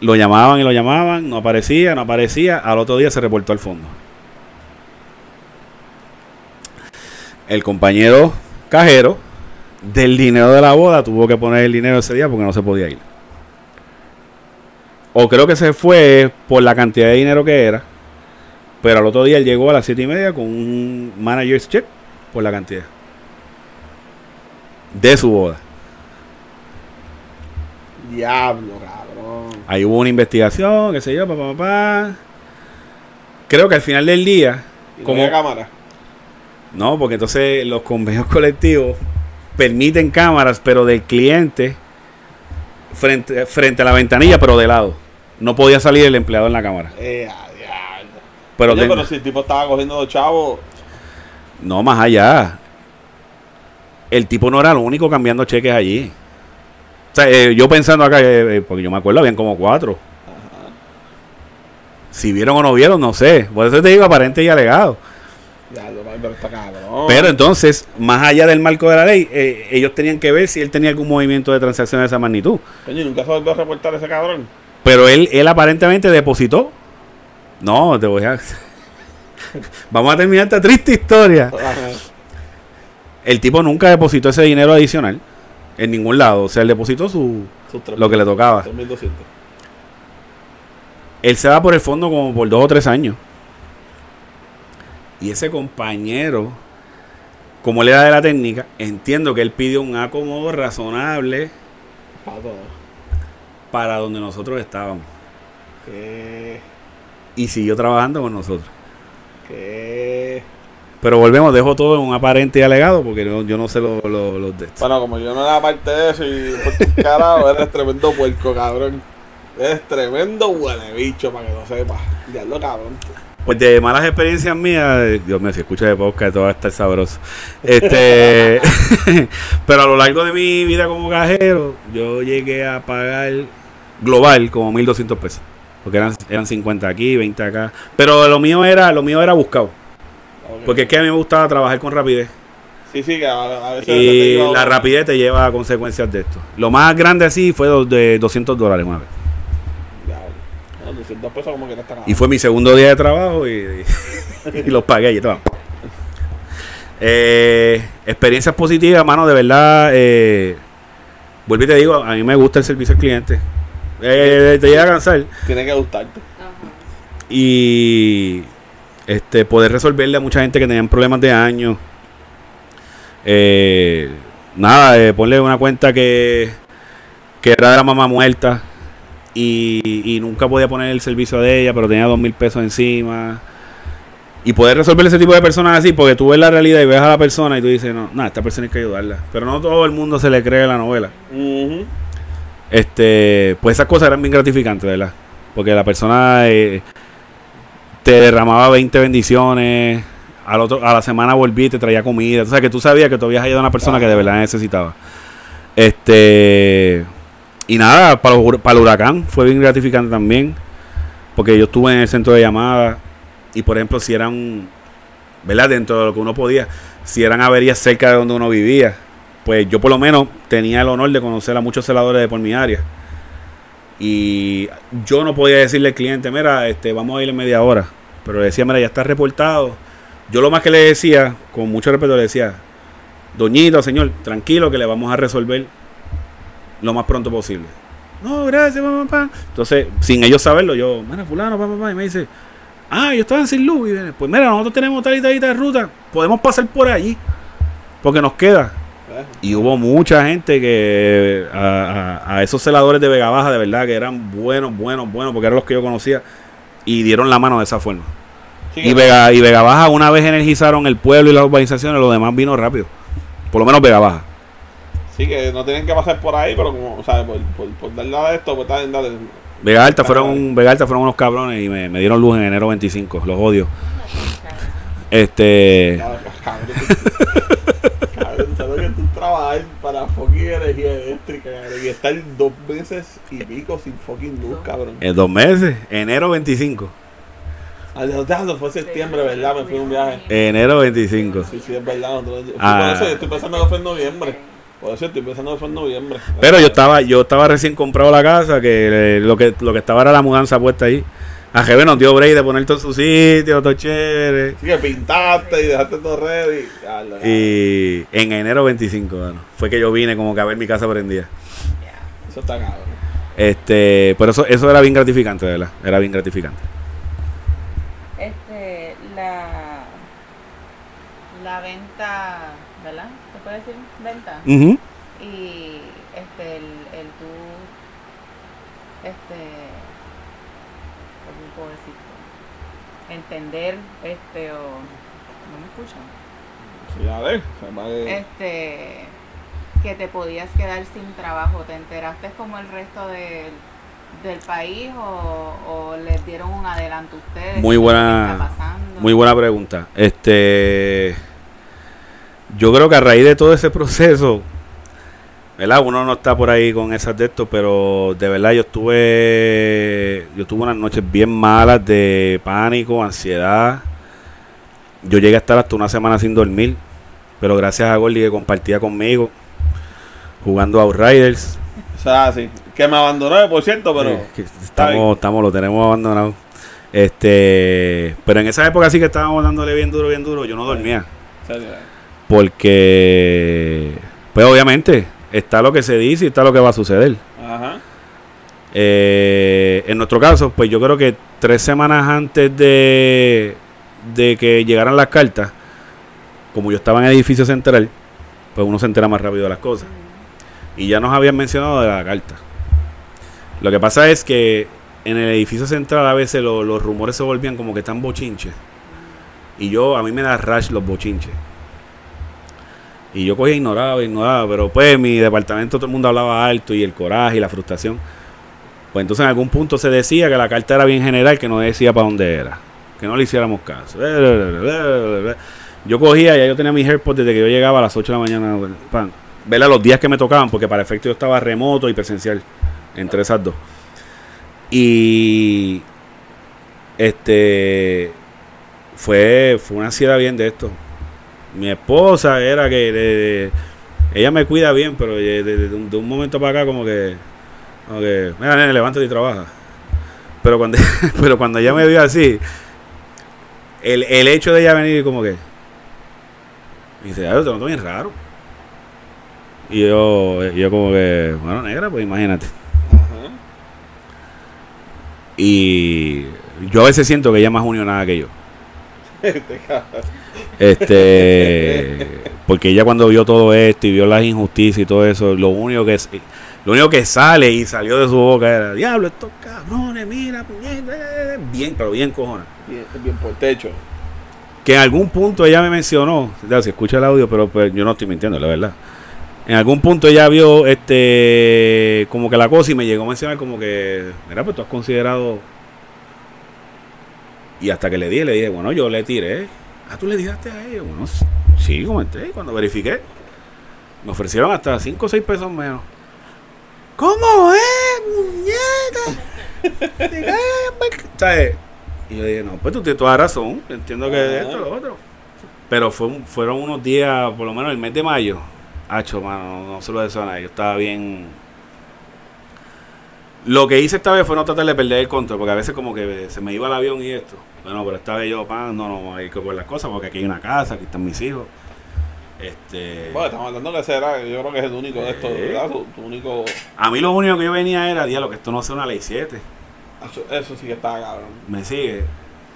lo llamaban y lo llamaban, no aparecía, no aparecía. Al otro día se reportó al fondo. El compañero cajero del dinero de la boda tuvo que poner el dinero ese día porque no se podía ir. O creo que se fue por la cantidad de dinero que era. Pero al otro día él llegó a las siete y media con un manager's check por la cantidad de su boda. Diablo, cabrón. Ahí hubo una investigación, qué sé yo, papá, papá. Creo que al final del día, ¿Y no Como- cámara? No, porque entonces los convenios colectivos permiten cámaras, pero del cliente frente, frente a la ventanilla, pero de lado. No podía salir el empleado en la cámara. Eh. Pero, Oye, pero si el tipo estaba cogiendo los chavos, no más allá. El tipo no era el único cambiando cheques allí. O sea, eh, yo pensando acá, eh, eh, porque yo me acuerdo, habían como cuatro. Si vieron o no vieron, no sé. Por eso te digo aparente y alegado. ya lo pero está cabrón. Pero entonces, más allá del marco de la ley, eh, ellos tenían que ver si él tenía algún movimiento de transacción de esa magnitud. Coño, ¿y nunca se volvió a reportar ese cabrón. Pero él, él aparentemente depositó. No, te voy a. Vamos a terminar esta triste historia. El tipo nunca depositó ese dinero adicional en ningún lado. O sea, él depositó su, lo que le tocaba. 3.200. Él se va por el fondo como por dos o tres años. Y ese compañero, como le da de la técnica, entiendo que él pidió un acomodo razonable Para para donde nosotros estábamos. ¿Qué? Y siguió trabajando con nosotros. ¿Qué? Pero volvemos, dejo todo en un aparente y alegado porque no- yo no sé lo- lo- los de esto. Bueno, como yo no era parte de eso y por tu carajo, eres tremendo puerco, cabrón. Eres tremendo huele bicho, para que lo sepas. Diablo, cabrón. Pues de malas experiencias mías, eh, Dios mío, si escucha de podcast todo va a estar sabroso. Este, pero a lo largo de mi vida como cajero, yo llegué a pagar global como 1200 pesos. Porque eran, eran 50 aquí, 20 acá. Pero lo mío era, lo mío era buscado. Porque es que a mí me gustaba trabajar con rapidez. Sí, sí, que a, a veces... Y la rapidez te lleva a consecuencias de esto. Lo más grande así fue de 200 dólares una vez. No, 200 pesos como que no está nada. Y fue mi segundo día de trabajo y, y los pagué y todo. Eh, experiencias positivas, mano, de verdad. Eh, vuelvo y te digo, a mí me gusta el servicio al cliente. Eh, te llega a cansar. Tiene que gustarte. Y este poder resolverle a mucha gente que tenían problemas de años. Eh, nada, eh, ponle una cuenta que, que era de la mamá muerta y, y nunca podía poner el servicio de ella, pero tenía dos mil pesos encima. Y poder resolver ese tipo de personas así, porque tú ves la realidad y ves a la persona y tú dices, no, nada, esta persona hay que ayudarla. Pero no todo el mundo se le cree la novela. Ujú. Este, pues esas cosas eran bien gratificantes, ¿verdad? Porque la persona eh, te derramaba 20 bendiciones, al otro, a la semana volví y te traía comida. O sea, que tú sabías que tú habías ayudado a una persona que de verdad necesitaba. Este, y nada, para, para el huracán fue bien gratificante también. Porque yo estuve en el centro de llamadas y, por ejemplo, si eran, ¿verdad? Dentro de lo que uno podía, si eran averías cerca de donde uno vivía, pues yo por lo menos tenía el honor de conocer a muchos celadores de por mi área. Y yo no podía decirle al cliente, mira, este, vamos a ir en media hora. Pero le decía, mira, ya está reportado. Yo lo más que le decía, con mucho respeto, le decía, doñito, señor, tranquilo que le vamos a resolver lo más pronto posible. No, gracias, papá. Entonces, sin ellos saberlo, yo, mira, fulano, papá, papá, y me dice, ah, yo estaba en sin luz. Pues mira, nosotros tenemos tal y tal y tal ruta, podemos pasar por allí, porque nos queda. Y hubo mucha gente que a, a- a esos celadores de Vega Baja, de verdad, que eran buenos, buenos, buenos, porque eran los que yo conocía, y dieron la mano de esa forma. sí Y Vega, y Vega Baja, una vez energizaron el pueblo y las urbanizaciones, lo demás vino rápido. Por lo menos Vega Baja. Sí, que no tienen que pasar por ahí, pero como, o sea, por, por, por darle a esto, pues está dale. Vega Alta fueron, Vega Alta fueron unos cabrones y me, me dieron luz en enero 25. Los odio. Este. Trabajas para fucking energía eléctrica, y estar dos meses y pico sin fucking luz, cabrón. En dos meses, enero 25. Ah, no, fue septiembre, ¿verdad? Me fui a un viaje. Enero 25. Sí, sí, es verdad. Ah. Por eso yo estoy pensando que fue en noviembre. Por eso estoy pensando que fue en noviembre. Pero yo estaba, yo estaba recién comprado la casa, que eh, lo que lo que estaba era la mudanza puesta ahí. A Jebe nos dio break de poner todo en su sitio, todo chévere. Sí, que pintaste y dejaste todo ready. Y en enero 25, bueno, fue que yo vine como que a ver mi casa prendida. Eso está cabrón. Este, pero eso, eso era bien gratificante, de verdad. Era bien gratificante. Este, la, la venta, ¿verdad? ¿Se puede decir venta? Y este, el, el tú, este, ¿cómo puedo decirlo? Entender, este, o... ¿No me escuchan? Sí, a ver, se va de- Este, que te podías quedar sin trabajo. ¿Te enteraste como el resto del, del país o, o les dieron un adelanto a ustedes? Muy ¿Qué buena-? Muy buena pregunta. Este, yo creo que a raíz de todo ese proceso, ¿verdad? Uno no está por ahí con esas de esto, pero de verdad yo estuve, yo tuve unas noches bien malas de pánico, ansiedad. Yo llegué a estar hasta una semana sin dormir, pero gracias a Gordy que compartía conmigo, jugando a Outriders. O sea, sí. Que me abandonó, por cierto, pero. Eh, estamos, estamos, lo tenemos abandonado. Este, pero en esa época sí que estábamos dándole bien duro, bien duro. Yo no dormía. Porque, pues obviamente, está lo que se dice y está lo que va a suceder. Ajá. Eh, en nuestro caso, pues yo creo que tres semanas antes de, de que llegaran las cartas, como yo estaba en el edificio central, pues uno se entera más rápido de las cosas. Y ya nos habían mencionado de la carta. Lo que pasa es que en el edificio central a veces lo- los rumores se volvían como que están bochinches. Y yo, a mí me da rash los bochinches. Y yo cogía ignoraba, ignoraba, pero pues mi departamento todo el mundo hablaba alto y el coraje y la frustración. Pues entonces en algún punto se decía que la carta era bien general, que no decía para dónde era, que no le hiciéramos caso. Yo cogía, ya yo tenía mis AirPods desde que yo llegaba a las 8 de la mañana, pan, verla los días que me tocaban, porque para efecto yo estaba remoto y presencial, entre esas dos. Y este fue, fue una ansiedad bien de esto. Mi esposa era que de- de- ella me cuida bien, pero de, un, momento para acá como que, como que, mira nene, levántate y trabaja. Pero cuando, pero cuando ella me vio así, el, el hecho de ella venir como que, y dice, yo te noto bien raro. Y yo, yo como que, bueno, negra, pues imagínate. Ajá. Y yo a veces siento que ella es más unionada que yo. Este porque ella cuando vio todo esto y vio las injusticias y todo eso, lo único que lo único que sale y salió de su boca era, diablo, estos cabrones, mira, puñeta, eh", bien, pero bien cojona. Bien, bien por techo. Que en algún punto ella me mencionó, ya, si escucha el audio, pero pues, yo no estoy mintiendo, la verdad. En algún punto ella vio este como que la cosa y me llegó a mencionar como que, mira, pues tú has considerado y hasta que le dije, le dije, bueno, yo le tiré. Ah, tú le tiraste a ellos. Bueno, sí, comenté. Cuando verifiqué, me ofrecieron hasta 5 o 6 pesos menos. ¿Cómo es, muñeca? Bar- ¿Sabes? Y yo dije, no, pues tú tienes toda razón. Entiendo que esto, lo otro. Pero fue, fueron unos días, por lo menos el mes de mayo. Hacho, mano, no, no se lo deseo a nadie. Yo estaba bien. Lo que hice esta vez fue no tratar de perder el control, porque a veces como que se me iba el avión y esto. Bueno, pero esta vez yo, pan, no, no, hay que ver las cosas, porque aquí hay una casa, aquí están mis hijos. Este. Bueno, estamos hablando que será, yo creo que es el único de estos, Sí. ¿verdad? Tu, tu único. A mí lo único que yo venía era, diablo, que esto no sea una ley 7. Eso, eso sí que está cabrón. Me sigue.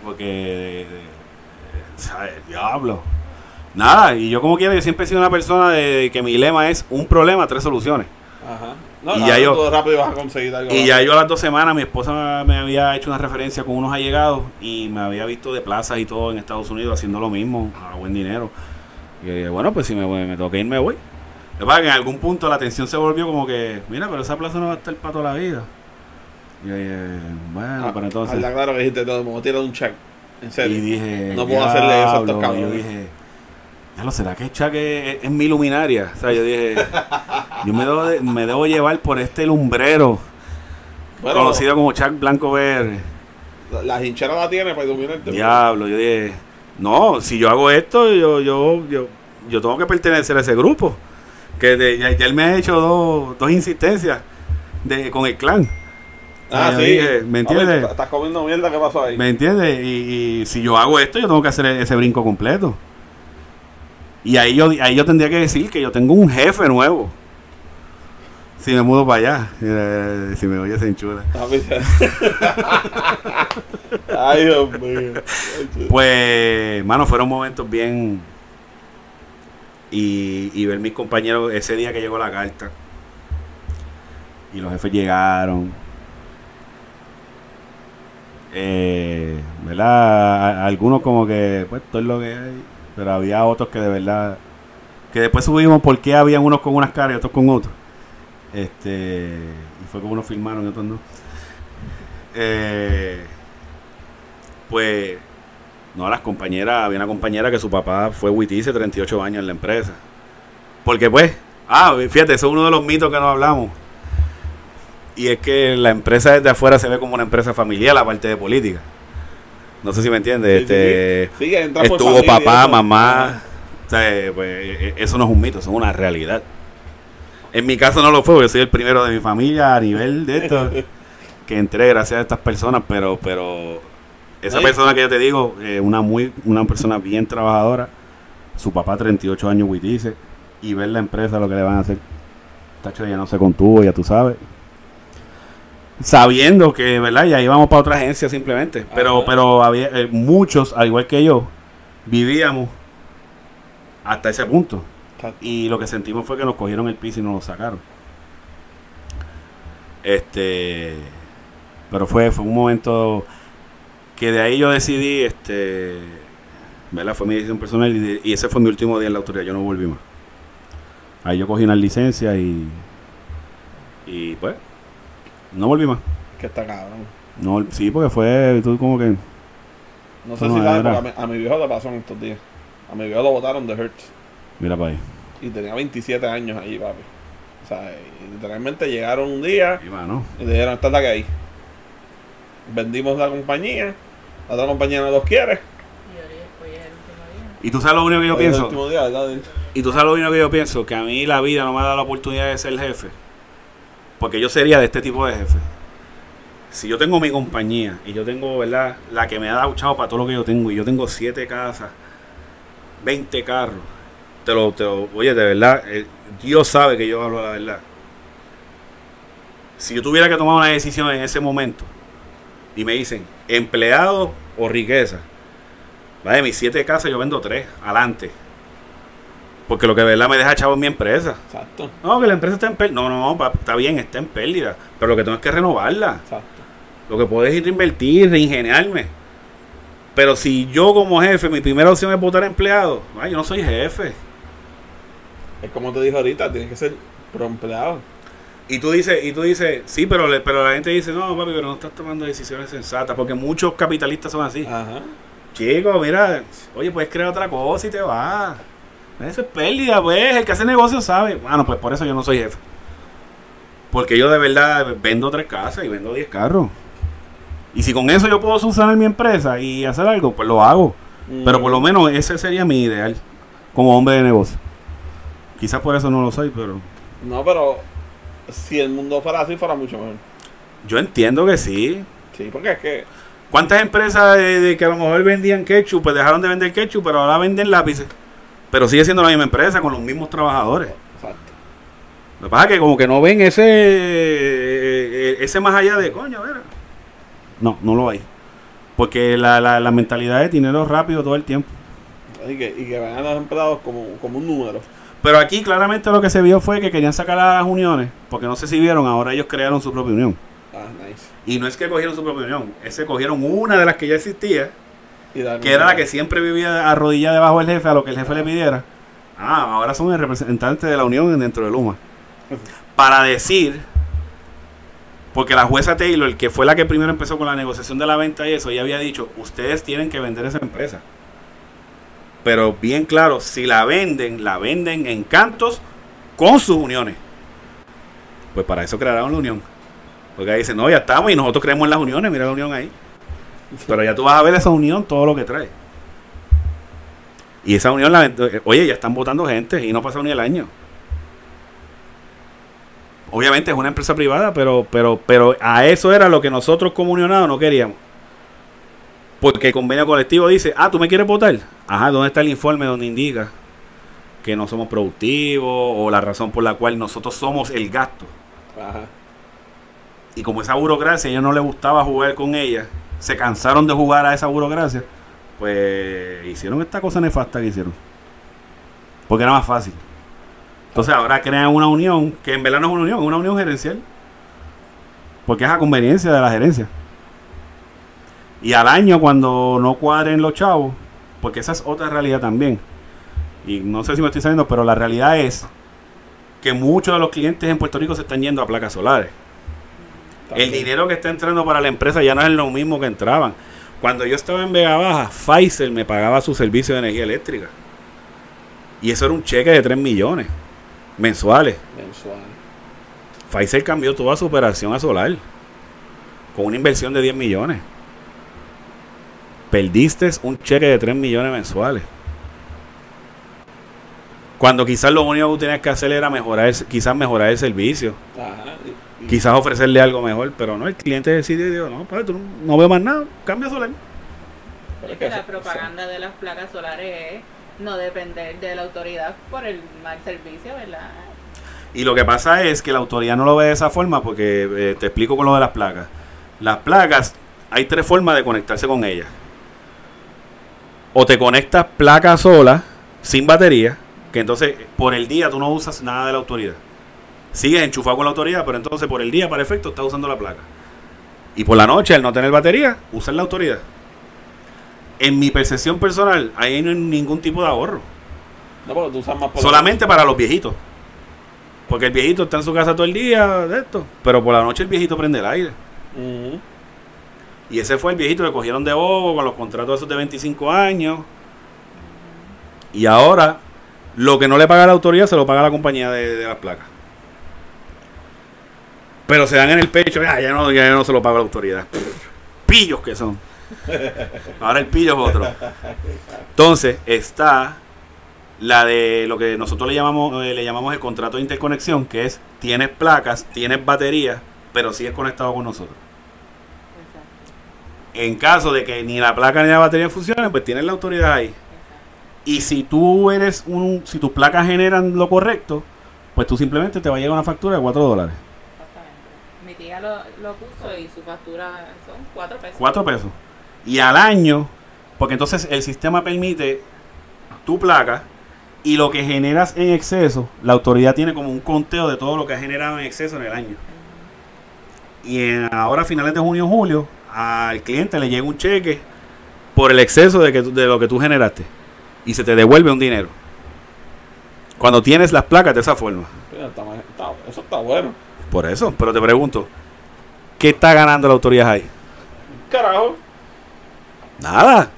Porque. eh, ¿Sabes? Diablo. Nada, y yo como quiera, yo siempre he sido una persona de que mi lema es un problema, tres soluciones. Ajá. No, Y ya yo- rápido vas a conseguir algo. Y ya yo a las dos semanas, mi esposa me había hecho una referencia con unos allegados y me había visto de plazas y todo en Estados Unidos haciendo lo mismo, a buen dinero. Y yo dije, bueno, pues si me, voy, me toca ir, me voy. Lo que pasa es que en algún punto la atención se volvió como que, mira, pero esa plaza no va a estar para toda la vida. Y yo dije, bueno, Ah, pero entonces... Habla claro que dijiste todo, me tirar un check. En Y serio. dije, No puedo hacerle eso a estos cabrones. Yo dije, lo ¿será que es, es mi luminaria? O sea, yo dije, yo me debo, de- me debo llevar por este lumbrero, Bueno, conocido como Chuck Blanco Verde. la, la hinchera la tiene para iluminarte. Diablo, yo dije, no, si yo hago esto, yo, yo, yo, yo tengo que pertenecer a ese grupo. Que de- ya, ya él me ha hecho dos, dos insistencias de, con el clan. Ah, sí. dije, ¿me A ver, entiendes? Estás comiendo mierda, ¿qué pasó ahí? ¿Me entiendes? Y, y si yo hago esto, yo tengo que hacer ese brinco completo. Y ahí yo, ahí yo tendría que decir que yo tengo un jefe nuevo. Si me mudo para allá. Eh, Si me oye se enchula. Ah. Ay, Dios mío. Pues, mano, fueron momentos bien. Y, y ver mis compañeros ese día que llegó la carta. Y los jefes llegaron. Eh, ¿Verdad? A- algunos como que, pues, esto es lo que hay. Pero había otros que de verdad... Que después subimos por qué habían unos con unas caras y otros con otros. Este... Y fue como unos filmaron y otros no. Eh, pues... No, las compañeras... Había una compañera que su papá fue Witice 38 años en la empresa. Porque pues... Ah, fíjate, eso es uno de los mitos que nos hablamos. Y es que la empresa desde afuera se ve como una empresa familiar, la parte de política. No sé si me entiendes. Sí, este, sí. Estuvo familia, papá, eso. mamá. O sea, eh, pues, eh, eso no es un mito, eso es una realidad. En mi caso no lo fue, porque yo soy el primero de mi familia a nivel de esto que entré gracias a estas personas, pero pero esa persona que yo te digo, eh, una muy una persona bien trabajadora, su papá 38 años Witice y ver la empresa lo que le van a hacer. Tacho ya no se contuvo, ya tú sabes. Sabiendo que, ¿verdad? Ya íbamos para otra agencia simplemente. Pero, Ajá. pero había eh, muchos, al igual que yo, vivíamos hasta ese punto. Exacto. Y lo que sentimos fue que nos cogieron el piso y nos lo sacaron. Este. Pero fue, fue un momento que de ahí yo decidí, este. ¿Verdad? Fue mi decisión personal y, de- y ese fue mi último día en la autoridad. Yo no volví más. Ahí yo cogí una licencia y. Y pues. No volví más. Que está cabrón. No, sí, porque fue. Tú como que. No sé No, si sabes, a mi, a mi viejo le pasó en estos días. A mi viejo lo botaron de Hertz. Mira para ahí. Y tenía 27 años ahí, papi. O sea, y literalmente llegaron un día Y mano. y le dijeron, esta es la que hay. Vendimos la compañía, la otra compañía no los quiere. Y tú sabes lo único que yo Hoy es el pienso. último día, ¿verdad? Y tú sabes lo único que yo pienso, que a mí la vida no me ha dado la oportunidad de ser jefe. Porque yo sería de este tipo de jefe. Si yo tengo mi compañía y yo tengo, ¿verdad? La que me ha dado chavo para todo lo que yo tengo, y yo tengo siete casas, 20 carros, te lo, te oye, de verdad, eh, Dios sabe que yo hablo la verdad. Si yo tuviera que tomar una decisión en ese momento y me dicen empleado o riqueza, va mis siete casas yo vendo tres, adelante. Porque lo que de verdad me deja chavo en mi empresa. Exacto, No, que la empresa está en pérdida. No, no, pa- está bien, está en pérdida. Pero lo que tengo es que renovarla. exacto. Lo que puedo es ir a invertir, reingeniarme. Pero si yo como jefe, mi primera opción es votar empleado, ay, yo no soy jefe. Es como te dije ahorita, tienes que ser pro empleado. Y tú dices, y tú dices, sí, pero, le- pero la gente dice, no, papi, pero no estás tomando decisiones sensatas, porque muchos capitalistas son así. Ajá. Chico, mira, oye, puedes crear otra cosa y te vas. Eso es pérdida, pues. El que hace negocio sabe. Bueno, pues por eso yo no soy jefe. Porque yo de verdad vendo tres casas y vendo diez carros. Y si con eso yo puedo subsanar mi empresa y hacer algo, pues lo hago. Pero por lo menos ese sería mi ideal como hombre de negocio. Quizás por eso no lo soy, pero No, pero si el mundo fuera así, fuera mucho mejor. yo entiendo que sí. Sí, porque es que. ¿Cuántas empresas de, de que a lo mejor vendían ketchup, pues dejaron de vender ketchup, pero ahora venden lápices? Pero sigue siendo la misma empresa con los mismos trabajadores. Exacto. Lo que pasa es que como que no ven ese ese más allá de coño, mira. No, no lo hay. Porque la, la, la mentalidad de dinero rápido todo el tiempo. Y que, y que vean a los empleados como, como un número. Pero aquí claramente lo que se vio fue que querían sacar a las uniones, porque no sé si vieron, ahora ellos crearon su propia unión. Ah, nice. Y no es que cogieron su propia unión, es que cogieron una de las que ya existía, que era la que siempre vivía arrodillada debajo del jefe a lo que el jefe le pidiera. Ah, ahora son el representante de la unión dentro de Luma. Para decir, porque la jueza Taylor, que fue la que primero empezó con la negociación de la venta y eso, ya había dicho, ustedes tienen que vender esa empresa. Pero bien claro, si la venden, la venden en cantos con sus uniones. Pues para eso crearon la unión. Porque ahí dicen, no, ya estamos y nosotros creemos en las uniones, mira la unión ahí. Pero ya tú vas a ver esa unión, todo lo que trae. Y esa unión, la, eh, oye, ya están votando gente y no pasa ni el año. Obviamente es una empresa privada, pero, pero, pero a eso era lo que nosotros como unionados no queríamos. Porque el convenio colectivo dice, ah, tú me quieres votar. Ajá, ¿dónde está el informe donde indica que no somos productivos o la razón por la cual nosotros somos el gasto? Ajá. Y como esa burocracia a ellos no les gustaba jugar con ella, se cansaron de jugar a esa burocracia, pues hicieron esta cosa nefasta que hicieron. Porque era más fácil. Entonces ahora crean una unión, que en verdad no es una unión, es una unión gerencial. Porque es a conveniencia de la gerencia. Y al año, cuando no cuadren los chavos, porque esa es otra realidad también. Y no sé si me estoy saliendo, pero la realidad es que muchos de los clientes en Puerto Rico se están yendo a placas solares. El dinero que está entrando para la empresa ya no es lo mismo que entraban. Cuando yo estaba en Vega Baja, Pfizer me pagaba su servicio de energía eléctrica. Y eso era un cheque de 3 millones mensuales. Mensual. Pfizer cambió toda su operación a solar con una inversión de 10 millones. Perdiste un cheque de 3 millones mensuales. Cuando quizás lo único que tenías que hacer era mejorar, quizás mejorar el servicio. Ajá. Quizás ofrecerle algo mejor, pero no, el cliente decide y dijo, no, padre, tú no, no veo más nada, cambia solar. Es que la propaganda de las placas solares es no depender de la autoridad por el mal servicio, ¿verdad? Y lo que pasa es que la autoridad no lo ve de esa forma porque eh, te explico con lo de las placas. Las placas, hay tres formas de conectarse con ellas. O te conectas placa sola, sin batería, que entonces por el día tú no usas nada de la autoridad. Sigues enchufado con la autoridad, pero entonces por el día, para efecto, estás usando la placa. Y por la noche, al no tener batería, usas la autoridad. En mi percepción personal, ahí no hay ningún tipo de ahorro. No, tú usas más por Solamente para los viejitos. Porque el viejito está en su casa todo el día de esto. Pero por la noche el viejito prende el aire. Y ese fue el viejito que cogieron de bobo con los contratos esos de 25 años. Y ahora lo que no le paga la autoridad se lo paga la compañía de, de las placas. Pero se dan en el pecho, "Ah, ya, no, ya no se lo paga la autoridad. Pillos que son. Ahora el pillo es otro. Entonces está la de lo que nosotros le llamamos eh, le llamamos el contrato de interconexión, que es tienes placas, tienes batería, pero sigues conectado con nosotros. En caso de que ni la placa ni la batería funcionen, pues tienes la autoridad ahí. Y si tú eres un, si tus placas generan lo correcto, pues tú simplemente te va a llegar una factura de 4 dólares. Lo, lo puso y su factura son 4 pesos. 4 pesos. Y al año, porque entonces el sistema permite tu placa y lo que generas en exceso, la autoridad tiene como un conteo de todo lo que has generado en exceso en el año. Y en- ahora a finales de junio julio, al cliente le llega un cheque por el exceso de, que, de lo que tú generaste. Y se te devuelve un dinero. Cuando tienes las placas de esa forma. Eso está bueno. Por eso, pero te pregunto, ¿qué está ganando la autoridad ahí? Carajo. Nada.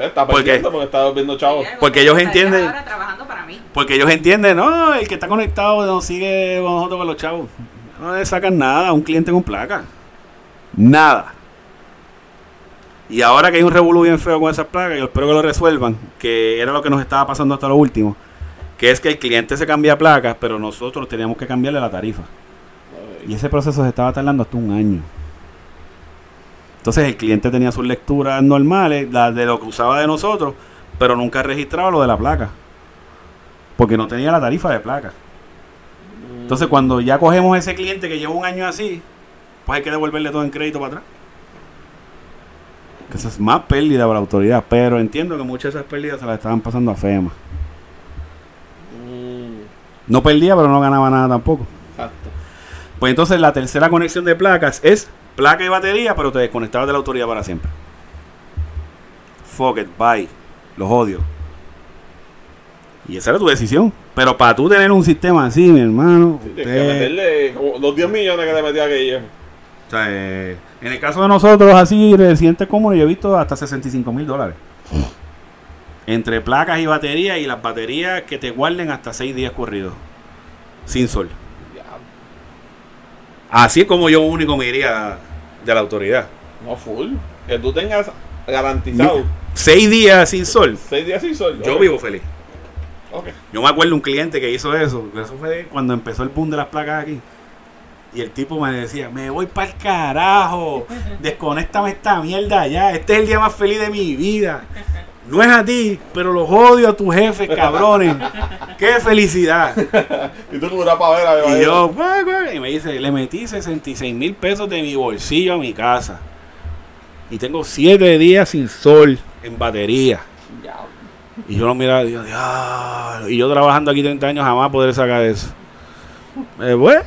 Está ¿Por porque está volviendo chavo. Sí, algo Porque que ellos entienden- Ahora trabajando para mí. Porque ellos entienden, no, el que está conectado no sigue con nosotros con los chavos. No le sacan nada a un cliente con placa. Nada. Y ahora que hay un revolú bien feo con esas placas, yo espero que lo resuelvan, que era lo que nos estaba pasando hasta lo último, que es que el cliente se cambia placas, pero nosotros teníamos que cambiarle la tarifa. Y ese proceso se estaba tardando hasta un año. Entonces el cliente tenía sus lecturas normales, las de lo que usaba de nosotros, pero nunca registraba lo de la placa. Porque no tenía la tarifa de placa. Entonces cuando ya cogemos ese cliente que lleva un año así, pues hay que devolverle todo en crédito para atrás. Que eso es más pérdida para la autoridad, pero entiendo que muchas de esas pérdidas se las estaban pasando a FEMA. Mm, No perdía, pero no ganaba nada tampoco. Pues entonces la tercera conexión de placas es placa y batería, pero te desconectabas de la autoridad para siempre. Fuck it, bye. Los odio. Y esa era tu decisión. Pero para tú tener un sistema así, mi hermano, Sí, tienes que meterle como los 10 millones que te metió aquello. o sea, eh, en el caso de nosotros, así, residentes comunes, yo he visto hasta 65 mil dólares. Entre placas y baterías, y las baterías que te guarden hasta 6 días corridos. Sin sol. Así es como yo único me iría de la autoridad. No full. Que tú tengas garantizado Seis días sin sol, 6 días sin sol. yo vivo feliz. Ok. Yo me acuerdo un cliente que hizo eso. Eso fue cuando empezó el boom de las placas aquí. Y el tipo me decía, me voy para el carajo. Desconéctame esta mierda ya. Este es el día más feliz de mi vida. No es a ti, pero los odio a tus jefes, cabrones. ¡Qué felicidad! Y tú duras para ver a Y yo, y me dice, le metí 66 mil pesos de mi bolsillo a mi casa. Y tengo 7 días sin sol en batería. Y yo lo miraba y. Y yo trabajando aquí 30 años jamás podré sacar eso. Eh, pues,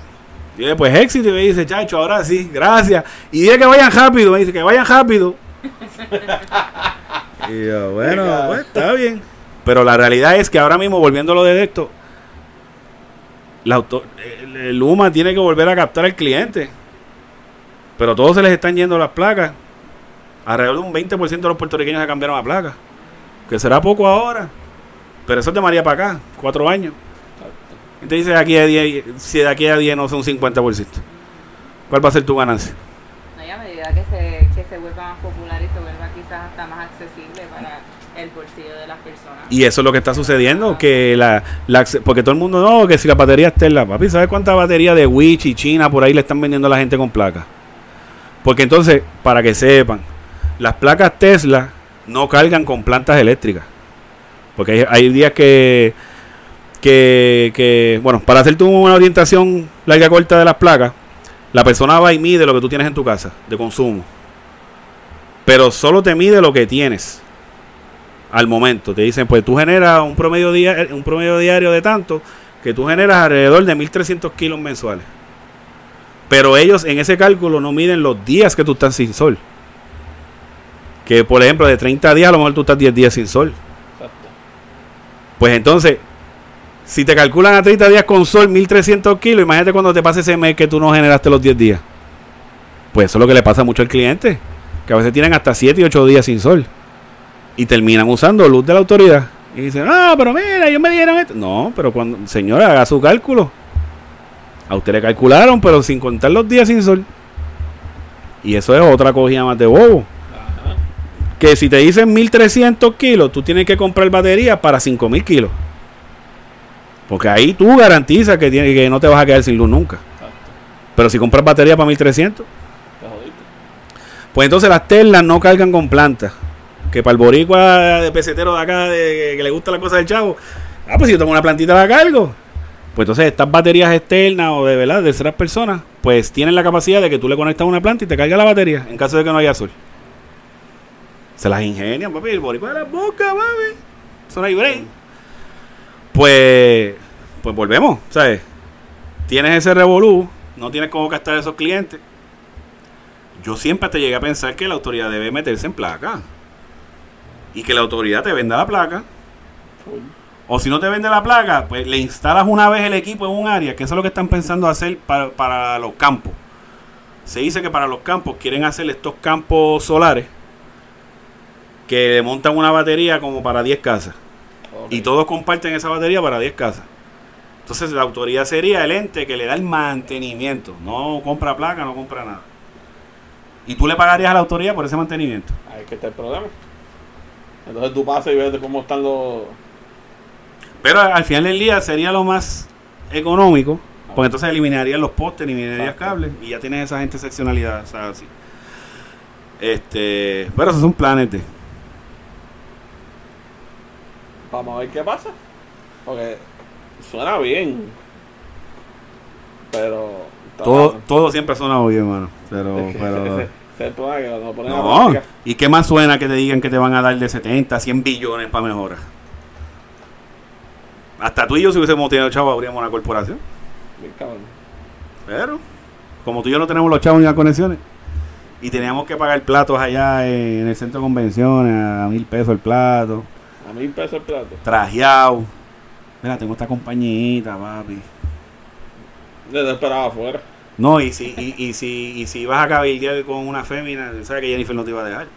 Y yo, pues éxito, y me dice, chacho, ahora sí, gracias. Y dile que vayan rápido, me dice, que vayan rápido. y yo, bueno, pues, está bien. Pero la realidad es que ahora mismo, volviendo a lo de esto, la auto- el, el UMA tiene que volver a captar al cliente. Pero todos se les están yendo las placas. Alrededor de un 20% de los puertorriqueños se cambiaron a placas. Que será poco ahora. Pero eso es de María para acá, cuatro años. Dice de aquí a 10, si de aquí a 10 no son 50%. ¿Cuál va a ser tu ganancia? No, y a medida que se, que se vuelva más popular y se vuelva quizás hasta más accesible para el bolsillo de las personas. Y eso es lo que está sucediendo, que la, la porque todo el mundo, no, que si la batería es Tesla, papi, ¿sabes cuánta batería de Wich y China por ahí le están vendiendo a la gente con placas? Porque entonces, para que sepan, las placas Tesla no cargan con plantas eléctricas. Porque hay, hay días que, que, que, bueno, para hacer tú una orientación larga corta de las placas, la persona va y mide lo que tú tienes en tu casa de consumo. Pero solo te mide lo que tienes al momento. Te dicen, pues tú generas un promedio, dia- un promedio diario de tanto que tú generas alrededor de 1.300 kilos mensuales. Pero ellos en ese cálculo no miden los días que tú estás sin sol. Que por ejemplo de 30 días a lo mejor tú estás 10 días sin sol. Exacto. Pues entonces, si te calculan a 30 días con sol 1.300 kilos, imagínate cuando te pase ese mes que tú no generaste los 10 días. Pues eso es lo que le pasa mucho al cliente. Que a veces tienen hasta 7 y 8 días sin sol. Y terminan usando luz de la autoridad. Y dicen, ah, pero mira, ellos me dieron esto. No, pero cuando, señora, haga su cálculo. A usted le calcularon, pero sin contar los días sin sol. Y eso es otra cogida más de bobo. Ajá. Que si te dicen 1300 kilos, tú tienes que comprar batería para 5000 kilos. Porque ahí tú garantizas que, tiene, que no te vas a quedar sin luz nunca. Exacto. Pero si compras batería para 1300, Te jodiste. pues entonces las telas no cargan con plantas. Que para el boricua de pesetero de acá, de, que le gusta la cosa del chavo, ah, pues si yo tengo una plantita la cargo. Pues entonces estas baterías externas o de verdad de terceras personas, pues tienen la capacidad de que tú le conectas una planta y te carga la batería en caso de que no haya sol. Se las ingenian, papi, el boricua de la boca, papi. Eso no hay break. Pues, pues volvemos, ¿sabes? Tienes ese revolú, no tienes cómo gastar esos clientes. Yo siempre te llegué a pensar que la autoridad debe meterse en placa. Y que la autoridad te venda la placa. O si no te vende la placa, pues le instalas una vez el equipo en un área, que es lo que están pensando hacer para, para los campos. Se dice que para los campos quieren hacer estos campos solares que montan una batería como para 10 casas. Y todos comparten esa batería para 10 casas. Entonces la autoridad sería el ente que le da el mantenimiento. No compra placa, no compra nada. Y tú le pagarías a la autoridad por ese mantenimiento. Ahí es que está el problema. Entonces tú pasas y ves de cómo están los. Pero al final del día sería lo más económico. Porque entonces eliminarías los postes, eliminarías Exacto. cables y ya tienes esa gente seccionalidad. O sea, así. Este, pero esos son planes de. Vamos a ver qué pasa. Porque suena bien. Pero. Todo, mal. todo siempre suena bien, hermano. Pero, pero. que lo ponen No. ¿Y qué más suena que te digan que te van a dar de 70, 100 billones para mejorar? Hasta tú y yo, si hubiésemos tenido chavos, abríamos una corporación. bien cabrón. Pero, como tú y yo no tenemos los chavos ni las conexiones, y teníamos que pagar platos allá en el centro de convenciones a mil pesos el plato, A mil pesos el plato. trajeado. Mira, tengo esta compañita, papi. Te esperaba afuera. No, y si, y, y si, y si vas a cabildear con una fémina, sabes que Jennifer no te iba a dejar.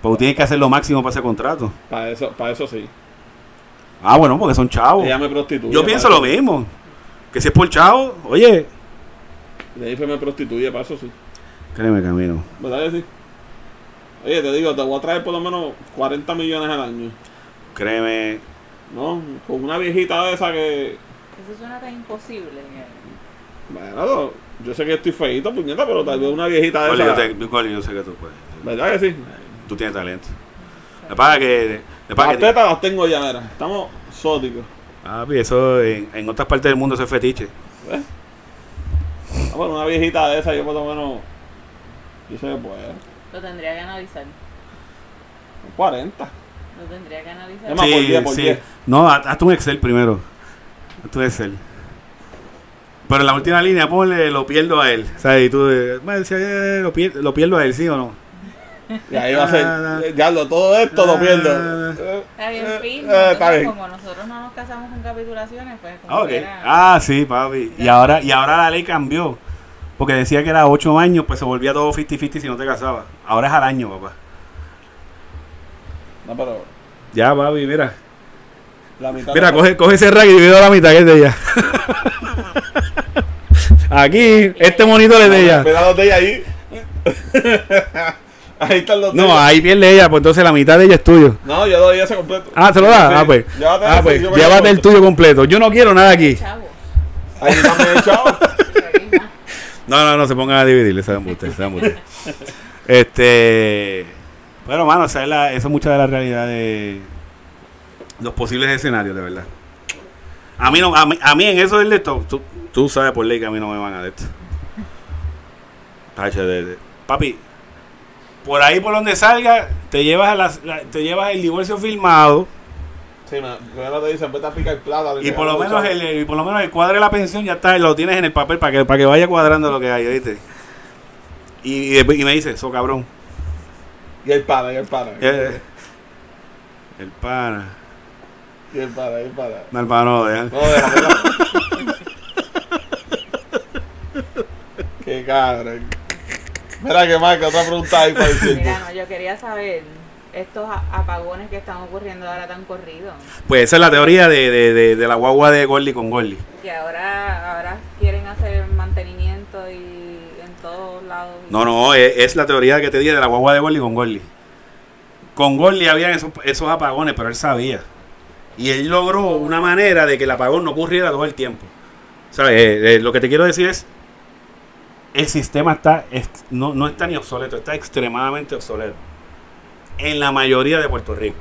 Porque tienes que hacer lo máximo para ese contrato. Para eso, para eso sí. Ah, bueno, porque son chavos. Ella me prostituye. Yo pienso lo mismo. Que si es por chavo, oye, Jennifer me prostituye, para eso sí. créeme, Camino. ¿Verdad que sí? Oye, te digo, te voy a traer por lo menos 40 millones al año. Créeme. ¿No? Con una viejita de esa que. Eso suena tan imposible. Bueno, yo sé que estoy feito, puñeta, pero tal vez una viejita de yo, esa. te- Coli, yo sé que tú puedes. ¿Verdad que sí? Tú tienes talento. Pasa es que. lo que pasa Las que- tetas las tengo ya, mira. Estamos sóticos. Papi, eso en, en otras partes del mundo eso es fetiche. ¿Ves? Ah, bueno, una viejita de esa, yo por lo menos. Yo sé que puedo. Lo tendría que analizar. 40. Lo tendría que analizar. Más, por diez, por diez. No, haz- hazte un Excel primero. Hazte un Excel. Pero en la última línea, ponle, lo pierdo a él. ¿Sabes? Y tú, eh, bueno, decía, eh, lo, pier- lo pierdo a él, ¿sí o no? Y ahí va a ser, Ah, eh, diablo, todo esto lo pierdo. ah. Eh, Está bien, eh, fin. eh, está bien. como nosotros no nos casamos con capitulaciones, pues como Ah, ok. quiera. Ah, sí, papi. Y ahora, y ahora la ley cambió. Porque decía que era 8 años, pues se volvía todo 50-50 si no te casabas. Ahora es al año, papá. No, pero Ya, papi, mira. la mitad. Mira, coge, coge ese rack y divide la mitad que es de ella. Aquí, este monitor es de ella. Los de ella ahí. ahí están los de No, ella. ahí pierde ella, pues entonces la mitad de ella es tuyo. No, yo doy ese completo. Ah, ¿se lo da? Sí. Ah, pues. Llévate Ah, pues, llévate el tuyo completo. Yo no quiero nada aquí. Chavo. Ahí también, chao. No, no, no se pongan a dividir, se dan ustedes, se dan ustedes. Este. Bueno, mano, esa es la, eso es mucha de la realidad de los posibles escenarios, de verdad. A mí, no, a mí, a mí en eso del de esto, tú, tú sabes por ley que a mí no me van a de esto. Papi, por ahí por donde salga, te llevas, a las- la- te llevas el divorcio filmado Sí, me, primero te dicen, vete a picar plata. y por lo menos el, el- y por lo menos el cuadro de la pensión ya está, lo tienes en el papel para que, para que vaya cuadrando lo que hay, ¿viste? Y, y, después- y me dice, eso cabrón. Y el pana, y el pana. Eh, el pana. Y el pana, y el pana. No, el pana no déjame. Qué cabrón. Mira que marca, otra pregunta ahí para decir. Mira, no, yo quería saber estos apagones que están ocurriendo ahora tan corridos. Pues esa es la teoría de, de, de, de la guagua de Gordy con Gordy. Que ahora, ahora quieren hacer mantenimiento y en todos lados. No, no, es, es la teoría que te dije de la guagua de Gordy con Gordy. Con Gordy había esos, esos apagones, pero él sabía. Y él logró una manera de que el apagón no ocurriera todo el tiempo. ¿Sabes? Eh, eh, lo que te quiero decir es, el sistema está, no, no está ni obsoleto, está extremadamente obsoleto. En la mayoría de Puerto Rico.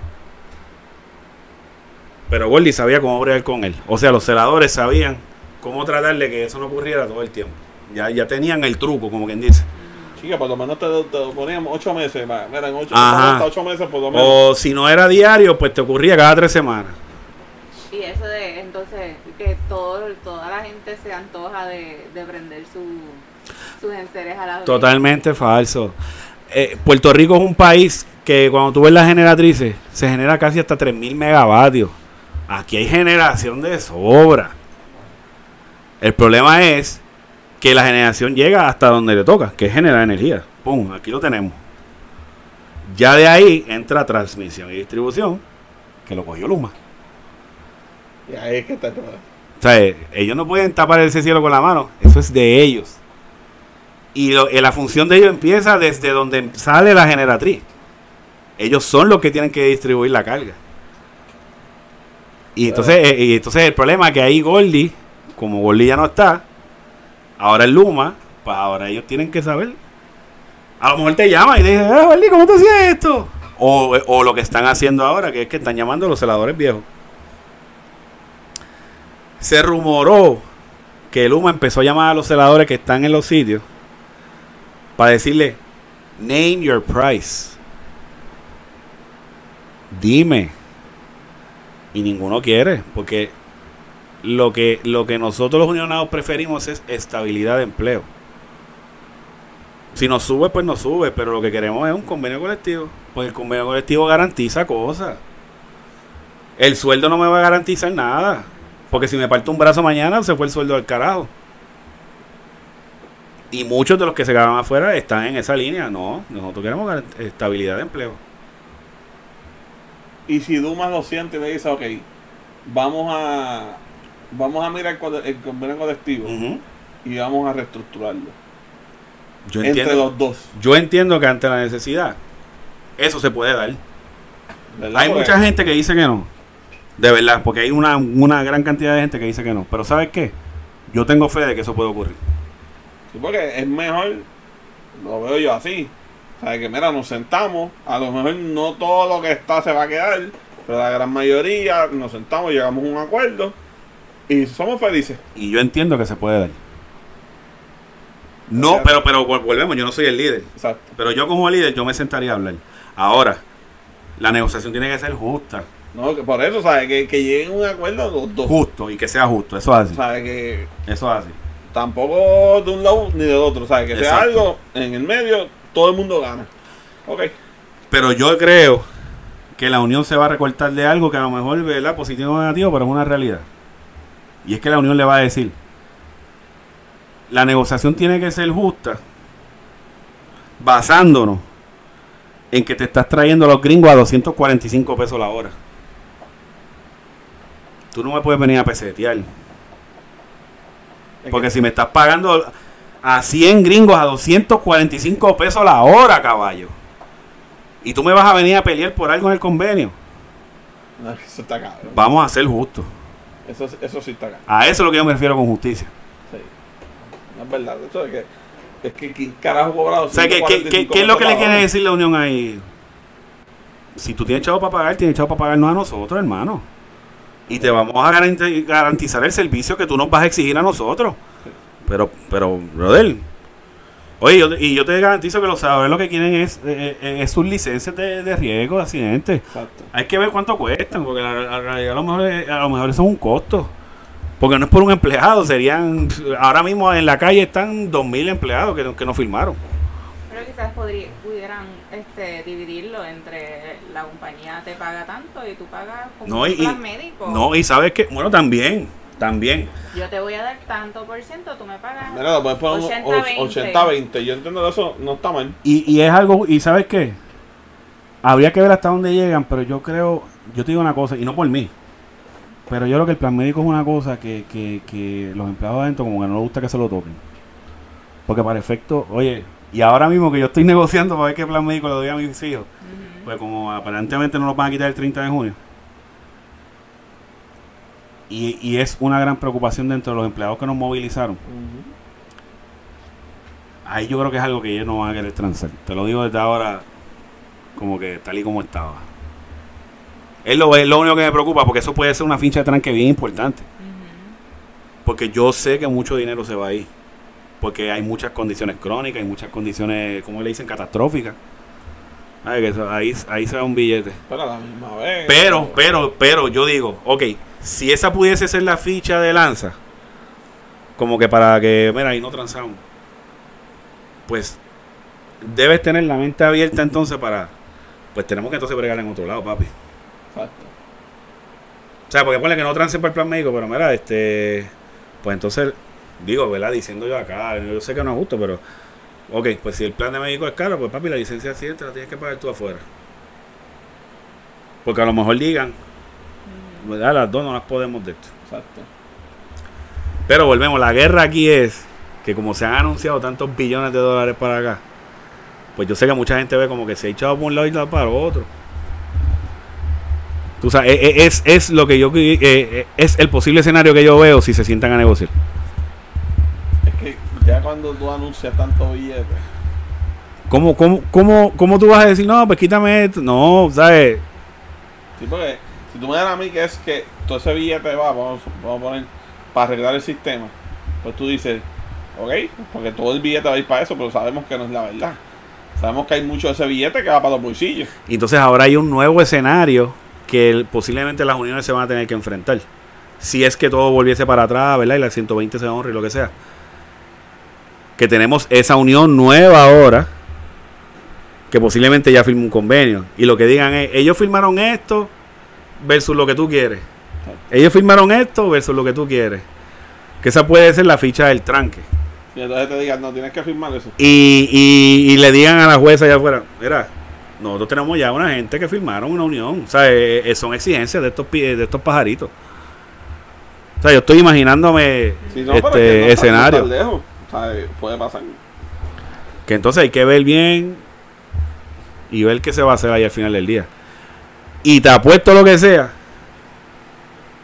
Pero Gordy sabía cómo bregar con él. O sea, los celadores sabían cómo tratar de que eso no ocurriera todo el tiempo. Ya, ya tenían el truco, como quien dice. Chica, por lo menos te, te poníamos ocho meses. va. Mira, en ocho, Ajá. hasta ocho meses por lo menos. O si no era diario, pues te ocurría cada tres semanas. Y eso de, entonces, que todo, toda la gente se antoja de, de prender su, sus enseres a la vez. Totalmente falso. Eh, Puerto Rico es un país que cuando tú ves las generatrices, se genera casi hasta 3.000 megavatios. Aquí hay generación de sobra. El problema es que la generación llega hasta donde le toca, que es generar energía. Pum, aquí lo tenemos. Ya de ahí entra transmisión y distribución, que lo cogió Luma. Y ahí es que está todo. O sea, ellos no pueden tapar ese cielo con la mano. Eso es de ellos. Y lo- eh, la función de ellos empieza desde donde sale la generatriz. Ellos son los que tienen que distribuir la carga. Y entonces, eh, y entonces el problema es que ahí Goldie, como Goldie ya no está, ahora es Luma, pues ahora ellos tienen que saber. A lo mejor te llaman y te dicen, ah, Goldie, ¿cómo te hacías esto? O, o lo que están haciendo ahora, que es que están llamando a los celadores viejos. Se rumoró que Luma empezó a llamar a los celadores que están en los sitios para decirle, name your price. Dime. Y ninguno quiere, porque lo que, lo que nosotros los unionados preferimos es estabilidad de empleo. Si nos sube, pues nos sube, pero lo que queremos es un convenio colectivo. Pues el convenio colectivo garantiza cosas. El sueldo no me va a garantizar nada. Porque si me parto un brazo mañana, se fue el sueldo del carajo. Y muchos de los que se quedaron afuera están en esa línea. No, nosotros queremos estabilidad de empleo. Y si Dumas lo siente y me dice, ok, vamos a vamos a mirar con- el convenio colectivo y vamos a reestructurarlo. Yo entre entiendo, los dos. yo entiendo que ante la necesidad, eso se puede dar. ¿verdad? Hay mucha gente que dice que no. De verdad, porque hay una, una gran cantidad de gente que dice que no. Pero ¿sabes qué? Yo tengo fe de que eso puede ocurrir. Sí, porque es mejor, lo veo yo así. O sea, que mira, nos sentamos, a lo mejor no todo lo que está se va a quedar, pero la gran mayoría nos sentamos, llegamos a un acuerdo y somos felices. Y yo entiendo que se puede dar. No, pero, pero vol- volvemos, yo no soy el líder. Exacto. Pero yo como líder, yo me sentaría a hablar. Ahora, la negociación tiene que ser justa, No, que por eso, ¿sabes? Que, que lleguen a un acuerdo los dos. justo y que sea justo. Eso es así. ¿Sabes? Que Eso es así. tampoco de un lado ni del otro. Sea, que sea algo en el medio, todo el mundo gana. Ok. Pero yo creo que la unión se va a recortar de algo que a lo mejor, ¿verdad? Positivo o negativo, pero es una realidad. Y es que la unión le va a decir, la negociación tiene que ser justa, basándonos en que te estás trayendo a los gringos a 245 pesos la hora. Tú no me puedes venir a pesetear. Es Porque que- si me estás pagando a 100 gringos a 245 pesos la hora, caballo. Y tú me vas a venir a pelear por algo en el convenio. No, eso está cabrón. Vamos a ser justos. Eso, eso sí está cabrón. A eso es lo que yo me refiero con justicia. Sí. No es verdad. Eso es que. Es que ¿quién carajo cobrado? O sea, ¿qué, qué- qué- 145 qué es lo que le quiere decir la unión ahí? Si tú tienes chavo para pagar, tienes chavo para pagarnos a nosotros, hermano. Y te vamos a garanti- garantizar el servicio que tú nos vas a exigir a nosotros. Pero, pero, brother. Oye, yo- y yo te garantizo que los sabores lo que quieren es, eh, eh, es sus licencias de, de riesgo, de accidentes. Exacto. Hay que ver cuánto cuestan, porque la, la realidad a lo mejor, a lo mejor eso es un costo. Porque no es por un empleado, serían. Ahora mismo en la calle están 2.000 empleados que, no- que no firmaron. Pero quizás podrí- pudieran este, dividirlo entre la compañía te paga tanto y tú pagas como No, un y, plan y- médico. no, y sabes que, bueno, también, también. Yo te voy a dar tanto por ciento, tú me pagas. Mira, lo puedes poner 80-20. 80-20. Yo entiendo que eso no está mal. Y, y es algo, y sabes qué, habría que ver hasta dónde llegan, pero yo creo, yo te digo una cosa, y no por mí, pero yo creo que el plan médico es una cosa que, que, que los empleados adentro como que no les gusta que se lo toquen. Porque para efecto, oye, y ahora mismo que yo estoy negociando para ver qué plan médico le doy a mis hijos, pues como aparentemente no lo van a quitar el 30 de junio. Y, y es una gran preocupación dentro de los empleados que nos movilizaron. Ahí yo creo que es algo que ellos no van a querer transar. Te lo digo desde ahora, como que tal y como estaba. Es lo, es lo único que me preocupa, porque eso puede ser una ficha de tranque bien importante. Porque yo sé que mucho dinero se va ahí. Porque hay muchas condiciones crónicas, hay muchas condiciones, como le dicen, catastróficas. Ay, que eso- ahí, ahí se va un billete. Pero a la misma vez. Pero, pero, pero, yo digo, ok, si esa pudiese ser la ficha de lanza, como que para que, mira, ahí no transamos, pues debes tener la mente abierta entonces para, pues tenemos que entonces bregar en otro lado, papi. Exacto. O sea, porque ponle que no transen para el plan médico, pero mira, este, pues entonces, digo, ¿verdad? Diciendo yo acá, yo sé que no es justo, pero, ok, pues si el plan de médico es caro, pues papi, la licencia de accidente la tienes que pagar tú afuera. Porque a lo mejor digan, ¿verdad? Las dos no las podemos de esto. Exacto. Pero volvemos, la guerra aquí es que como se han anunciado tantos billones de dólares para acá, pues yo sé que mucha gente ve como que se ha echado por un lado y para otro. Tú sabes, e- e- es, es lo que yo eh, eh, es el posible escenario que yo veo si se sientan a negociar. Es que ya cuando tú anuncias tantos billetes. ¿Cómo, cómo, cómo, cómo tú vas a decir, no, pues quítame esto? No, ¿sabes? Sí, porque si tú me das a mí que es que todo ese billete va, vamos, vamos a poner, para arreglar el sistema, pues tú dices, ok, porque todo el billete va a ir para eso, pero sabemos que no es la verdad. Sabemos que hay mucho de ese billete que va para los bolsillos. Y entonces ahora hay un nuevo escenario que posiblemente las uniones se van a tener que enfrentar. Si es que todo volviese para atrás, ¿verdad? Y la 120 se honra y lo que sea. Que tenemos esa unión nueva ahora, que posiblemente ya firme un convenio. Y lo que digan es, ellos firmaron esto versus lo que tú quieres. Ellos firmaron esto versus lo que tú quieres. Que esa puede ser la ficha del tranque. Y entonces te digan, no, tienes que firmar eso. Y, y, y le digan a la jueza allá afuera, mira, nosotros tenemos ya una gente que firmaron una unión. O sea, eh, eh, son exigencias de estos, pi- de estos pajaritos. O sea, yo estoy imaginándome Si no, este no escenario. lejos. O sea, eh, puede pasar. Que entonces hay que ver bien y ver qué se va a hacer ahí al final del día. Y te apuesto lo que sea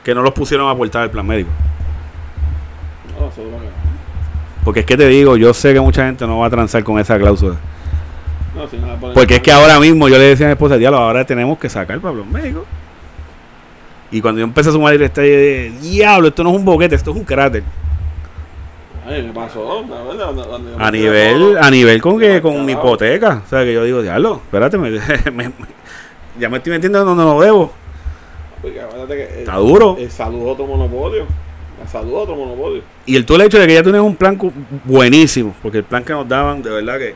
que no los pusieron a aportar el plan médico. Porque es que te digo, yo sé que mucha gente no va a transar con esa cláusula. No, si no le ponen- Porque es que ahora mismo yo le decía a mi esposa, diablo, ahora tenemos que sacar para los médicos. Y cuando yo empecé a sumar el de diablo, esto no es un boquete, esto es un cráter. Ay, me pasó, la verdad, cuando- cuando yo me A nivel, a nivel con que con mi hipoteca. O sea que yo digo, diablo, espérate, me- me- me- ya me estoy metiendo donde no lo debo. porque el- Está duro. El salud es otro monopolio. La salud otro monopolio. Y el todo el hecho de que ya tienes un plan buenísimo, porque el plan que nos daban, de verdad que.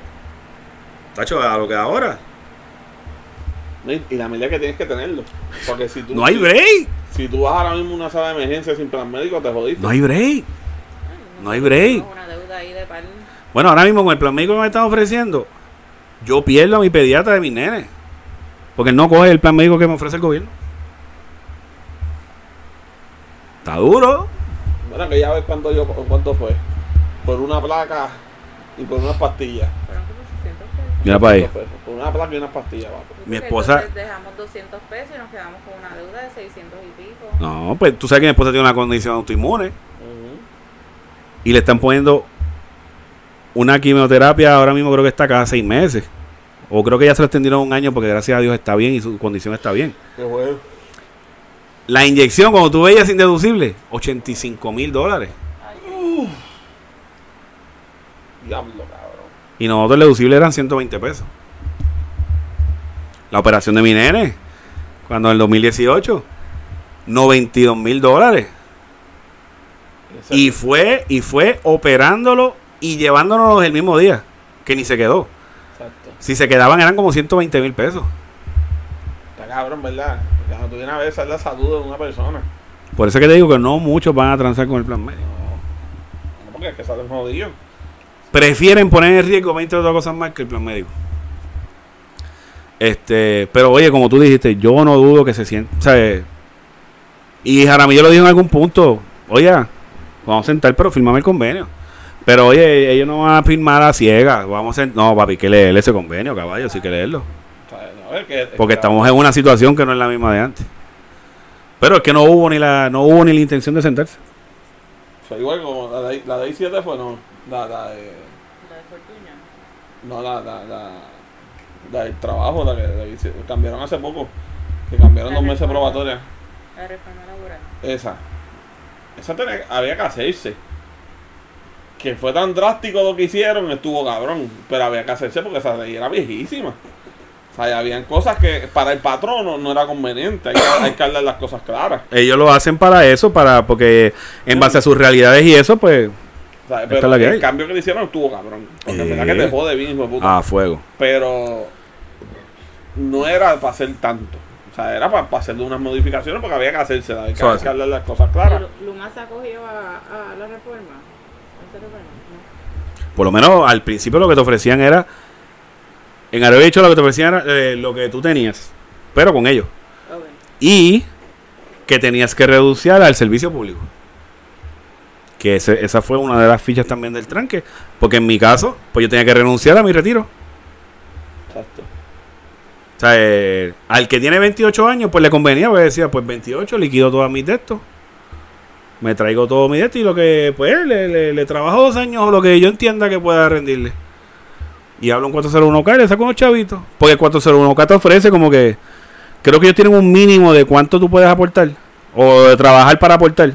Tacho, a lo que ahora. Y y la medida que tienes que tenerlo. Porque si tú, No hay si- break. Si tú vas ahora mismo a una sala de emergencia sin plan médico, te jodiste. No hay break. No hay break. Una deuda ahí de par. Bueno, ahora mismo con el plan médico que me están ofreciendo, yo pierdo a mi pediatra de mis nenes. Porque él no coge el plan médico que me ofrece el gobierno. Está duro. Bueno, que ya ves cuánto, yo, cuánto fue. Por una placa y por unas pastillas. Fueron como 800 pesos. Mira para ahí. 200 pesos. Por una placa y unas pastillas. Mi esposa- entonces dejamos 200 pesos y nos quedamos con una deuda de 600 y pico. No, pues tú sabes que mi esposa tiene una condición autoinmune. Ujú. y le están poniendo una quimioterapia ahora mismo creo que está cada seis meses o creo que ya se lo extendieron un año porque gracias a Dios está bien y su condición está bien Qué bueno. la inyección cuando tú veías indeducible 85 mil dólares Diablo, cabrón. y nosotros el deducible eran 120 pesos la operación de mi nene cuando en el 2018 92 mil dólares y fue y fue operándolo y llevándonos el mismo día que ni se quedó. Si se quedaban eran como 120 mil pesos Está cabrón, ¿verdad? Porque Cuando tú vienes a ver, esa es la salud de una persona. Por eso que te digo que no muchos van a transar con el plan médico. No, porque es que salen jodidos. Prefieren poner en riesgo 20 otras cosas más que el plan médico. Este, pero oye, como tú dijiste, yo no dudo que se sienta. O sea, y Jaramillo lo dijo en algún punto. Oye, vamos a sentar, pero firmame el convenio. Pero oye, ellos no van a firmar a ciegas. Vamos a No, papi, hay que leer ese convenio, caballo, sí que leerlo. Porque que- estamos en una situación que no es la misma de antes. Pero es que no hubo ni la, no hubo ni la intención de sentarse. Igual como la de, la de I7 fue, no. La, la de. La de Fortuño. No, la, la, la, la del trabajo, la que la cambiaron hace poco. Que cambiaron La dos meses reforma. probatorias. La reforma laboral. Esa. Esa tenía- había que hacerse. Que fue tan drástico lo que hicieron, estuvo cabrón. Pero había que hacerse porque esa ley era viejísima. O sea, ya habían cosas que para el patrono no era conveniente. Hay que, hay que hablar las cosas claras. Ellos lo hacen para eso, para porque en base a sus realidades y eso, pues, O sea, Esta pero es la que el hay. cambio que le hicieron estuvo cabrón. Porque en Eh. verdad que te jode bien, hijo de puta. a fuego. Pero no era para hacer tanto. O sea, era para, hacerle unas modificaciones porque había que hacerse. Hay que, Eso hay hace. que hablar las cosas claras. Lu- ¿Luma se acogió a, a la reforma? ¿A esa reforma? No. Por lo menos al principio lo que te ofrecían era, en Arabia dicho lo que te ofrecían era eh, lo que tú tenías, pero con ellos. Ok. Y que tenías que reducir al servicio público. Que ese- esa fue una de las fichas también del tranque. Porque en mi caso, pues yo tenía que renunciar a mi retiro. Exacto. O sea, eh, al que tiene 28 años, pues le convenía, pues decía, pues 28, liquido todas mis de estos. Me traigo todo mi esto y lo que, pues, le, le- le trabajo dos años o lo que yo entienda que pueda rendirle. Y hablo un 401k y le saco unos chavitos. Porque el 401k te ofrece como que, creo que ellos tienen un mínimo de cuánto tú puedes aportar. O de trabajar para aportar.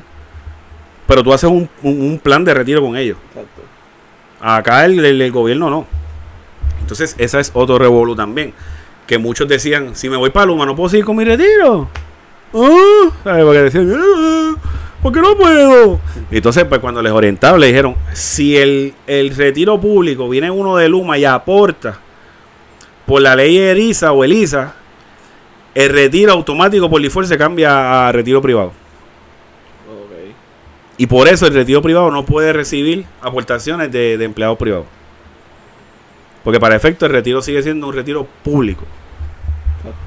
Pero tú haces un, un- un plan de retiro con ellos. Exacto. Acá el, el- el gobierno no. Entonces, esa es otro revolú también. Que muchos decían, si me voy para Luma, no puedo seguir con mi retiro. Ah, ¿sabes? Porque decían, "Ah, ¿por qué no puedo? Entonces, pues cuando les orientaron, le dijeron, si el, el retiro público viene uno de Luma y aporta por la ley ERISA o ELISA, el retiro automático por default se cambia a retiro privado. Ok. Y por eso el retiro privado no puede recibir aportaciones de, de empleados privados. Porque para efecto el retiro sigue siendo un retiro público. Exacto.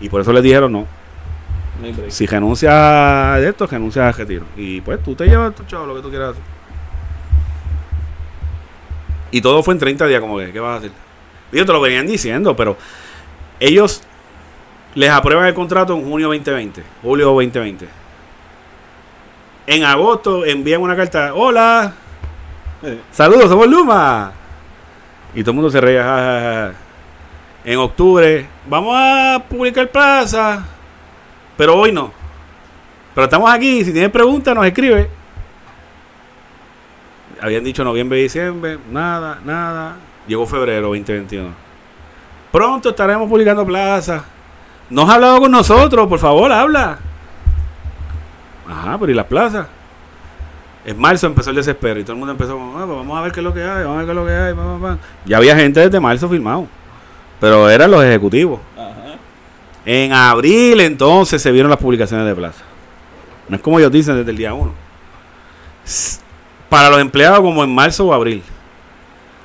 Y por eso les dijeron no. No. Si renuncias a esto, renuncias al retiro. Y pues tú te llevas tu chavo lo que tú quieras hacer. Y todo fue en 30 días, como que, ¿qué vas a hacer? Ellos te lo venían diciendo, pero ellos les aprueban el contrato en junio 2020, julio 2020. En agosto envían una carta, hola, Eh, Saludos, somos Luma. Y todo el mundo se reía. En octubre, vamos a publicar plaza. Pero hoy no. Pero estamos aquí. Si tienes preguntas, nos escribe. Habían dicho noviembre, diciembre. Nada, nada. Llegó febrero 2021. Pronto estaremos publicando plaza. No has hablado con nosotros, por favor, habla. Ajá, pero ¿y las plazas? En marzo empezó el desespero y todo el mundo empezó, "Ah, pues vamos a ver qué es lo que hay, vamos a ver qué es lo que hay. pa, pa, pa". Ya había gente desde marzo firmado, pero eran los ejecutivos. Ajá. En abril entonces se vieron las publicaciones de plaza. No es como ellos dicen desde el día 1. Para los empleados como en marzo o abril.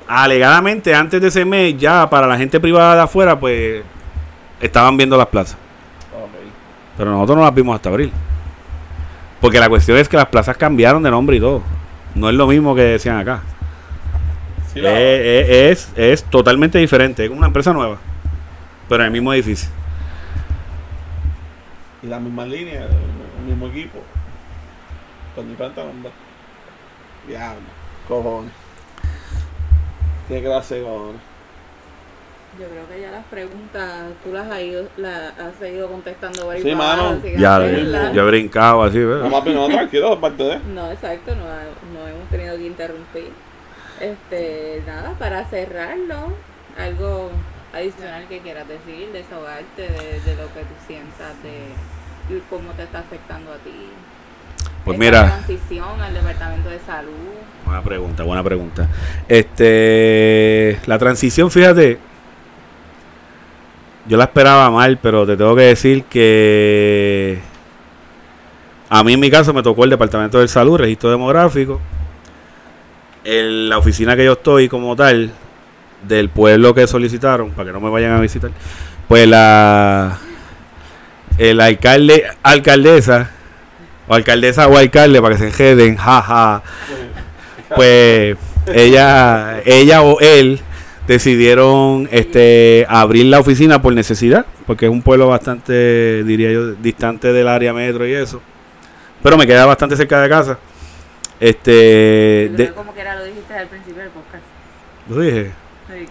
Alegadamente antes de ese mes ya para la gente privada de afuera pues estaban viendo las plazas. Pero nosotros no las vimos hasta abril. Porque la cuestión es que las plazas cambiaron de nombre y todo. No es lo mismo que decían acá. Sí, Eh, eh, es, es totalmente diferente. Es una empresa nueva. Pero en el mismo edificio. Y la misma línea, el mismo equipo. Con diferentes nombres. Diablo, cojones. Qué clase cojones. Yo creo que ya las preguntas tú las has ido, las has seguido contestando varias Sí, mano. Ya, yo he brincado así, ¿ves? No, papi, no, tranquilo, aparte de. No, exacto, no, no hemos tenido que interrumpir. Este, nada, para cerrarlo, algo adicional que quieras decir, desahogarte de, de lo que tú sientas, de cómo te está afectando a ti. Pues Esta mira. transición al departamento de salud. Buena pregunta, buena pregunta. Este, la transición, fíjate, yo la esperaba mal, pero te tengo que decir que a mí en mi caso me tocó el departamento de salud, registro demográfico, en la oficina que yo estoy como tal del pueblo que solicitaron para que no me vayan a visitar, pues la el alcalde, alcaldesa o alcaldesa o alcalde para que se enjeden, jaja pues ella ella o él decidieron este abrir la oficina por necesidad porque es un pueblo bastante diría yo distante del área metro y eso pero me queda bastante cerca de casa. Este de- como que era lo dijiste al principio del podcast. lo dije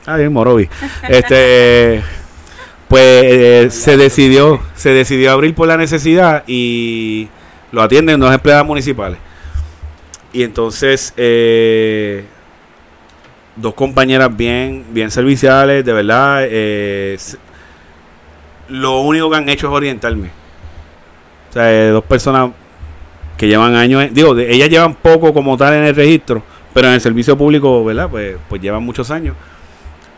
Ah, bien, Morovi. Este, pues eh, se decidió, se decidió abrir por la necesidad y lo atienden dos empleadas municipales. Y entonces, eh, dos compañeras bien, bien serviciales, de verdad. eh, lo único que han hecho es orientarme. O sea, eh, dos personas que llevan años, digo, ellas llevan poco como tal en el registro, pero en el servicio público, ¿verdad? Pues, pues llevan muchos años.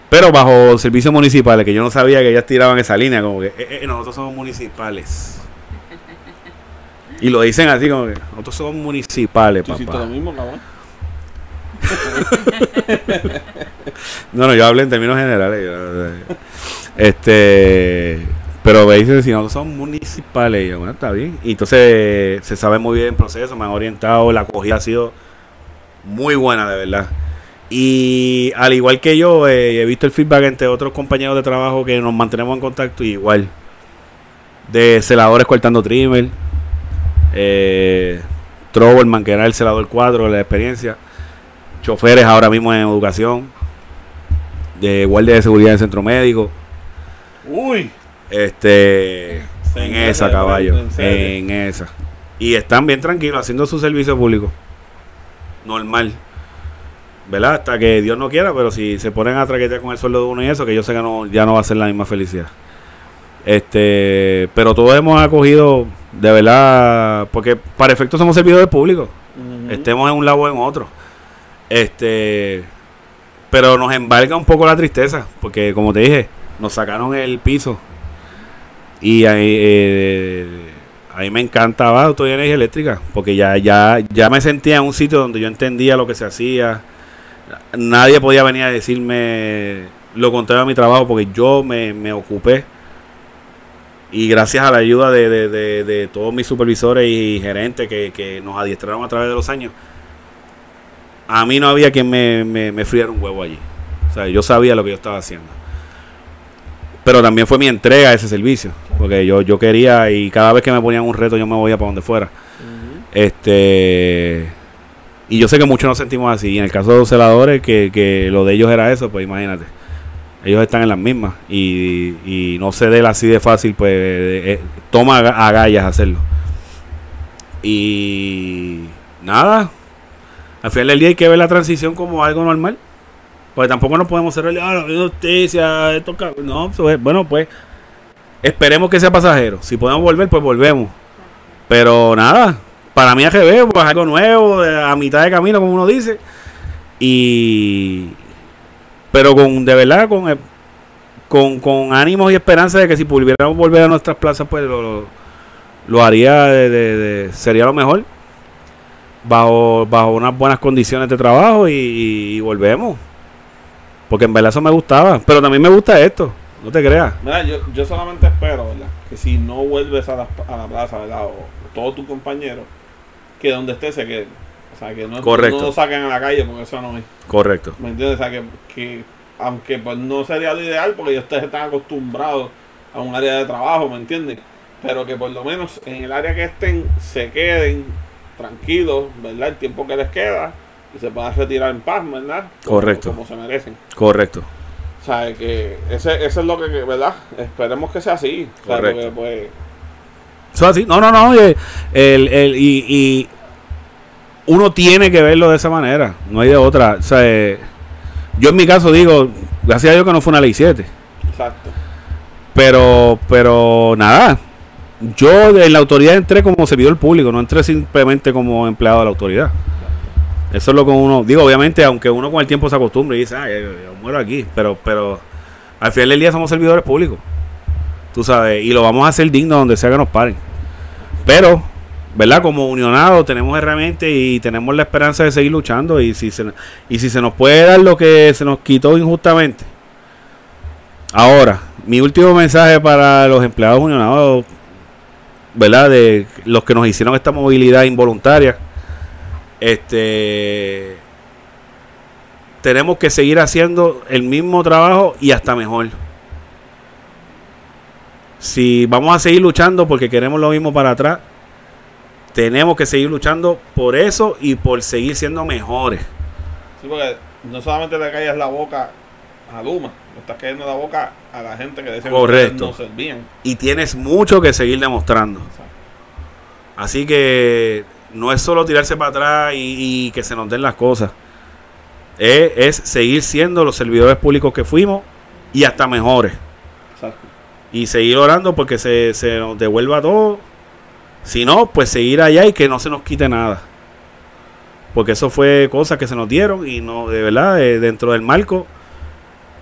Pero bajo servicios municipales, que yo no sabía que ellas tiraban esa línea, como que "Eh, eh, nosotros somos municipales. Y lo dicen así, como que nosotros somos municipales, hiciste lo papá. mismo. No, no, yo hablo en términos generales. yo- este, pero me dicen, si nosotros somos municipales, y yo, bueno, está bien. Y entonces se sabe muy bien el proceso, me han orientado, la acogida ha sido muy buena, de verdad. Y al igual que yo, eh, he visto el feedback entre otros compañeros de trabajo que nos mantenemos en contacto y igual. De celadores cortando trimmer. Eh, Troublman, que era el celador 4, la experiencia. Choferes ahora mismo en educación. De guardia de seguridad en centro médico. Uy, Este. En esa, caballo. En esa. Y están bien tranquilos haciendo su servicio público. Normal. ¿Verdad? Hasta que Dios no quiera, pero si se ponen a traquetear con el sueldo de uno y eso, que yo sé que no, ya no va a ser la misma felicidad. Este, pero todos hemos acogido, de verdad, porque para efectos somos servidores públicos, Ujú. estemos en un lado o en otro. Este, pero nos embarga un poco la tristeza, porque como te dije, nos sacaron el piso. Y ahí, eh, a mí me encantaba Auto y Energía Eléctrica, porque ya, ya, ya me sentía en un sitio donde yo entendía lo que se hacía. Nadie podía venir a decirme lo contrario a mi trabajo, porque yo me, me ocupé. Y gracias a la ayuda de, de- de- de todos mis supervisores y gerentes que, que nos adiestraron a través de los años, a mí no había quien me, me, me friera un huevo allí. O sea, yo sabía lo que yo estaba haciendo. Pero también fue mi entrega a ese servicio. Porque yo, yo quería, y cada vez que me ponían un reto, yo me voy a para donde fuera. Este. Y yo sé que muchos nos sentimos así. Y en el caso de los celadores, que, que lo de ellos era eso, pues imagínate. Ellos están en las mismas. Y, y no dé así de fácil, pues eh, toma aga- agallas hacerlo. Y nada. Al final del día hay que ver la transición como algo normal. Porque tampoco nos podemos cerrar, ah, la justicia, esto, cab-". no, bueno, pues esperemos que sea pasajero. Si podemos volver, pues volvemos. Pero nada, para mí AGB pues algo nuevo, a mitad de camino, como uno dice. Y. Pero con, de verdad, con, con, con ánimos y esperanza de que si pudiéramos volver a nuestras plazas, pues lo, lo, haría, de, de, sería lo mejor. Bajo, bajo unas buenas condiciones de trabajo y, volvemos. Porque en verdad eso me gustaba. Pero también me gusta esto. No te creas. Mira, yo, yo solamente espero, ¿verdad? Que si no vuelves a la, a la plaza, ¿verdad? O todos tus compañeros, que donde estés se queden. O sea, que no, Correcto. no lo saquen a la calle porque eso no es. Correcto. ¿Me entiendes? O sea, que, que aunque pues no sería lo ideal porque ustedes están acostumbrados a un área de trabajo, ¿me entiendes? Pero que por lo menos en el área que estén se queden tranquilos, ¿verdad? El tiempo que les queda y se puedan retirar en paz, ¿verdad? Correcto. Como se merecen. Correcto. O sea, que ese, eso es lo que, ¿verdad? Esperemos que sea así. O sea, Correcto. porque, pues, Eso así. No, no, no. El, el, y, y uno tiene que verlo de esa manera. No hay de otra. O sea, eh, yo en mi caso digo, gracias a Dios que no fue una ley 7. exacto. Pero, pero nada. Yo en la autoridad entré como servidor público, no entré simplemente como empleado de la autoridad. Eso es lo que uno, digo, obviamente, aunque uno con el tiempo se acostumbre y dice, ah, yo, yo muero aquí, pero, pero al final del día somos servidores públicos. Tú sabes, y lo vamos a hacer digno donde sea que nos paren. Pero, ¿verdad? Como unionados tenemos herramientas y tenemos la esperanza de seguir luchando. Y si se, y si se nos puede dar lo que se nos quitó injustamente. Ahora, mi último mensaje para los empleados unionados, ¿verdad? De los que nos hicieron esta movilidad involuntaria. Este. Tenemos que seguir haciendo el mismo trabajo y hasta mejor. Si vamos a seguir luchando porque queremos lo mismo para atrás, tenemos que seguir luchando por eso y por seguir siendo mejores. Sí, porque no solamente le callas la boca a Luma, le estás cayendo la boca a la gente que decía Correcto. que no servían. Y tienes mucho que seguir demostrando. Exacto. Así que no es solo tirarse para atrás y, y que se nos den las cosas. Es, es seguir siendo los servidores públicos que fuimos y hasta mejores. Exacto. Y seguir orando porque se, se nos devuelva todo. Si no, pues seguir allá y que no se nos quite nada. Porque eso fue cosas que se nos dieron y no, de verdad, eh, dentro del marco,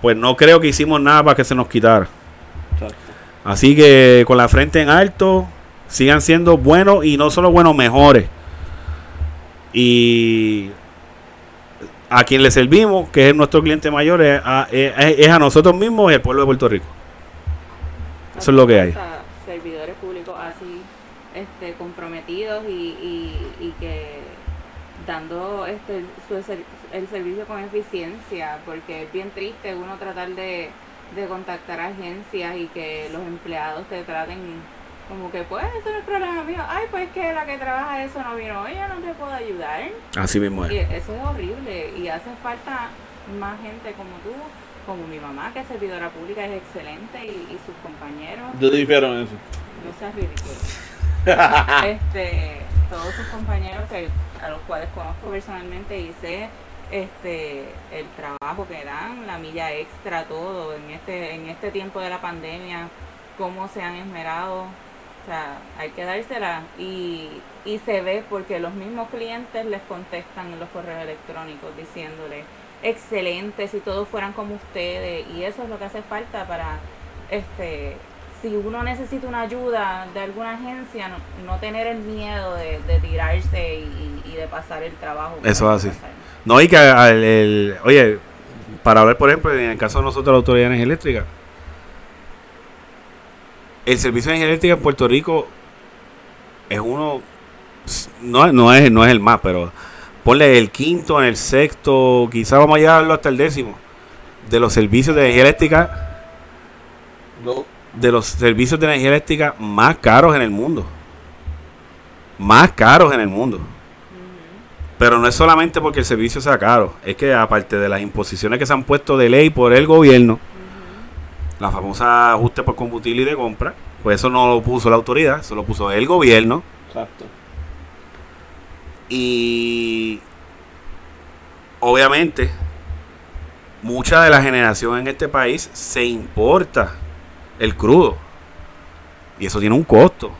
pues no creo que hicimos nada para que se nos quitara. Exacto. Así que con la frente en alto, sigan siendo buenos y no solo buenos, mejores. Y a quien le servimos, que es nuestro cliente mayor, es a, es- es a nosotros mismos y al pueblo de Puerto Rico. Eso es lo que hay. Servidores públicos así, este, comprometidos y, y, y que dando este su el servicio con eficiencia, porque es bien triste uno tratar de, de contactar agencias y que los empleados te traten como que pues eso no es problema mío, ay pues que la que trabaja eso no vino yo no te puedo ayudar. Así mismo Y es. eso es horrible y hace falta más gente como tú, como mi mamá, que es servidora pública, es excelente y, y sus compañeros, Yo difiero en eso. no seas ridículo. este, todos sus compañeros que, a los cuales conozco personalmente y sé este el trabajo que dan, la milla extra, todo en este en este tiempo de la pandemia, cómo se han esmerado, o sea, hay que dársela y, y se ve porque los mismos clientes les contestan en los correos electrónicos diciéndole excelente si todos fueran como ustedes y eso es lo que hace falta para este si uno necesita una ayuda de alguna agencia no, no tener el miedo de, de tirarse y, y de pasar el trabajo Eso es así. pasar. No, y que el- oye, para hablar, por ejemplo, en el caso de nosotros, la Autoridad de Energía Eléctrica, el servicio de energía eléctrica en Puerto Rico es uno, no, no, es, no es el más, pero ponle el quinto, en el sexto, quizás vamos a llevarlo hasta el décimo, de los servicios de energía eléctrica, No, de los servicios de energía eléctrica más caros en el mundo. Más caros en el mundo. Pero no es solamente porque el servicio sea caro, es que aparte de las imposiciones que se han puesto de ley por el gobierno, la famosa ajuste por combustible y de compra, pues eso no lo puso la autoridad, eso lo puso el gobierno. exacto. Y obviamente, mucha de la generación en este país se importa el crudo. Y eso tiene un costo.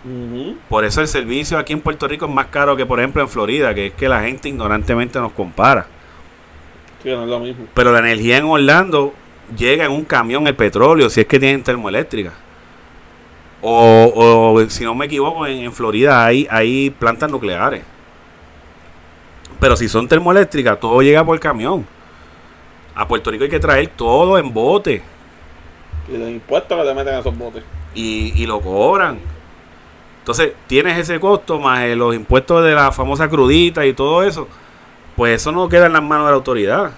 Por eso el servicio aquí en Puerto Rico es más caro que, por ejemplo, en Florida, que es que la gente ignorantemente nos compara. Sí, no es lo mismo. Pero la energía en Orlando llega en un camión el petróleo, si es que tienen termoeléctrica. O, o, si no me equivoco, en, en Florida hay, hay plantas nucleares. Pero si son termoeléctricas, todo llega por camión. A Puerto Rico hay que traer todo en bote Y los impuestos que te meten a esos botes. y, y lo cobran. Entonces, tienes ese costo más eh, los impuestos de la famosa crudita y todo eso. Pues eso no queda en las manos de la autoridad.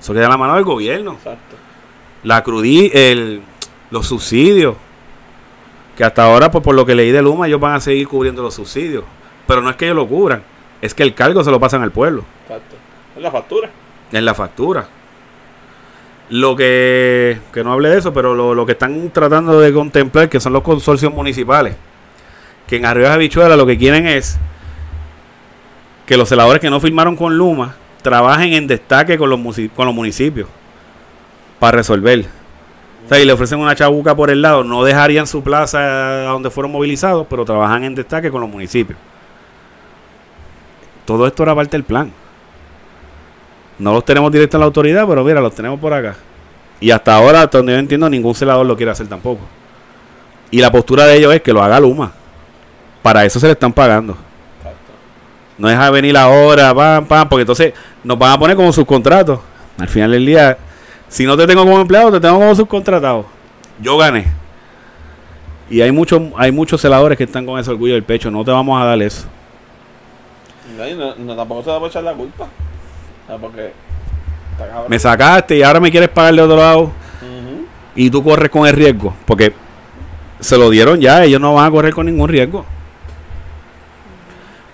Eso queda en las manos del gobierno. Exacto. La crudí, el, los subsidios. Que hasta ahora, pues por lo que leí de Luma, ellos van a seguir cubriendo los subsidios. Pero no es que ellos lo cubran, es que el cargo se lo pasan al pueblo, Exacto. Es la factura. en la factura. Lo que, que no hable de eso, pero lo, lo que están tratando de contemplar, que son los consorcios municipales, que en Arriba de Habichuela lo que quieren es que los celadores que no firmaron con Luma trabajen en destaque con los, con los municipios para resolver. O sea, y le ofrecen una chabuca por el lado, no dejarían su plaza a donde fueron movilizados, pero trabajan en destaque con los municipios. Todo esto era parte del plan. No los tenemos directo en la autoridad, pero mira, los tenemos por acá. Y hasta ahora, hasta donde yo entiendo, ningún celador lo quiere hacer tampoco. Y la postura de ellos es que lo haga Luma. Para eso se le están pagando. No deja de venir ahora, pam, pam, porque entonces nos van a poner como subcontratos. Al final del día, si no te tengo como empleado, te tengo como subcontratado. Yo gané. Y hay muchos hay muchos celadores que están con ese orgullo del pecho. No te vamos a dar eso. No, no, tampoco se le puede echar la culpa. Porque. Me sacaste y ahora me quieres pagar de otro lado. Y tú corres con el riesgo. Porque se lo dieron ya. Ellos no van a correr con ningún riesgo.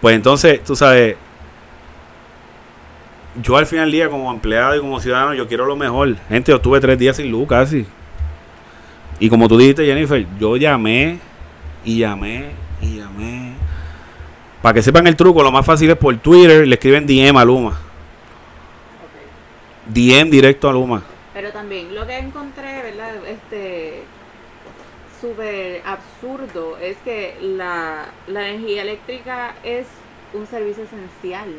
Pues entonces, tú sabes, yo al final del día como empleado y como ciudadano, yo quiero lo mejor. Gente, yo estuve tres días sin luz casi. Y como tú dijiste, Jennifer, yo llamé y llamé y llamé. Para que sepan el truco, lo más fácil es por Twitter, le escriben DM a Luma. DM directo a Luma. Pero también lo que encontré, ¿verdad? Este súper absurdo es que la, la energía eléctrica es un servicio esencial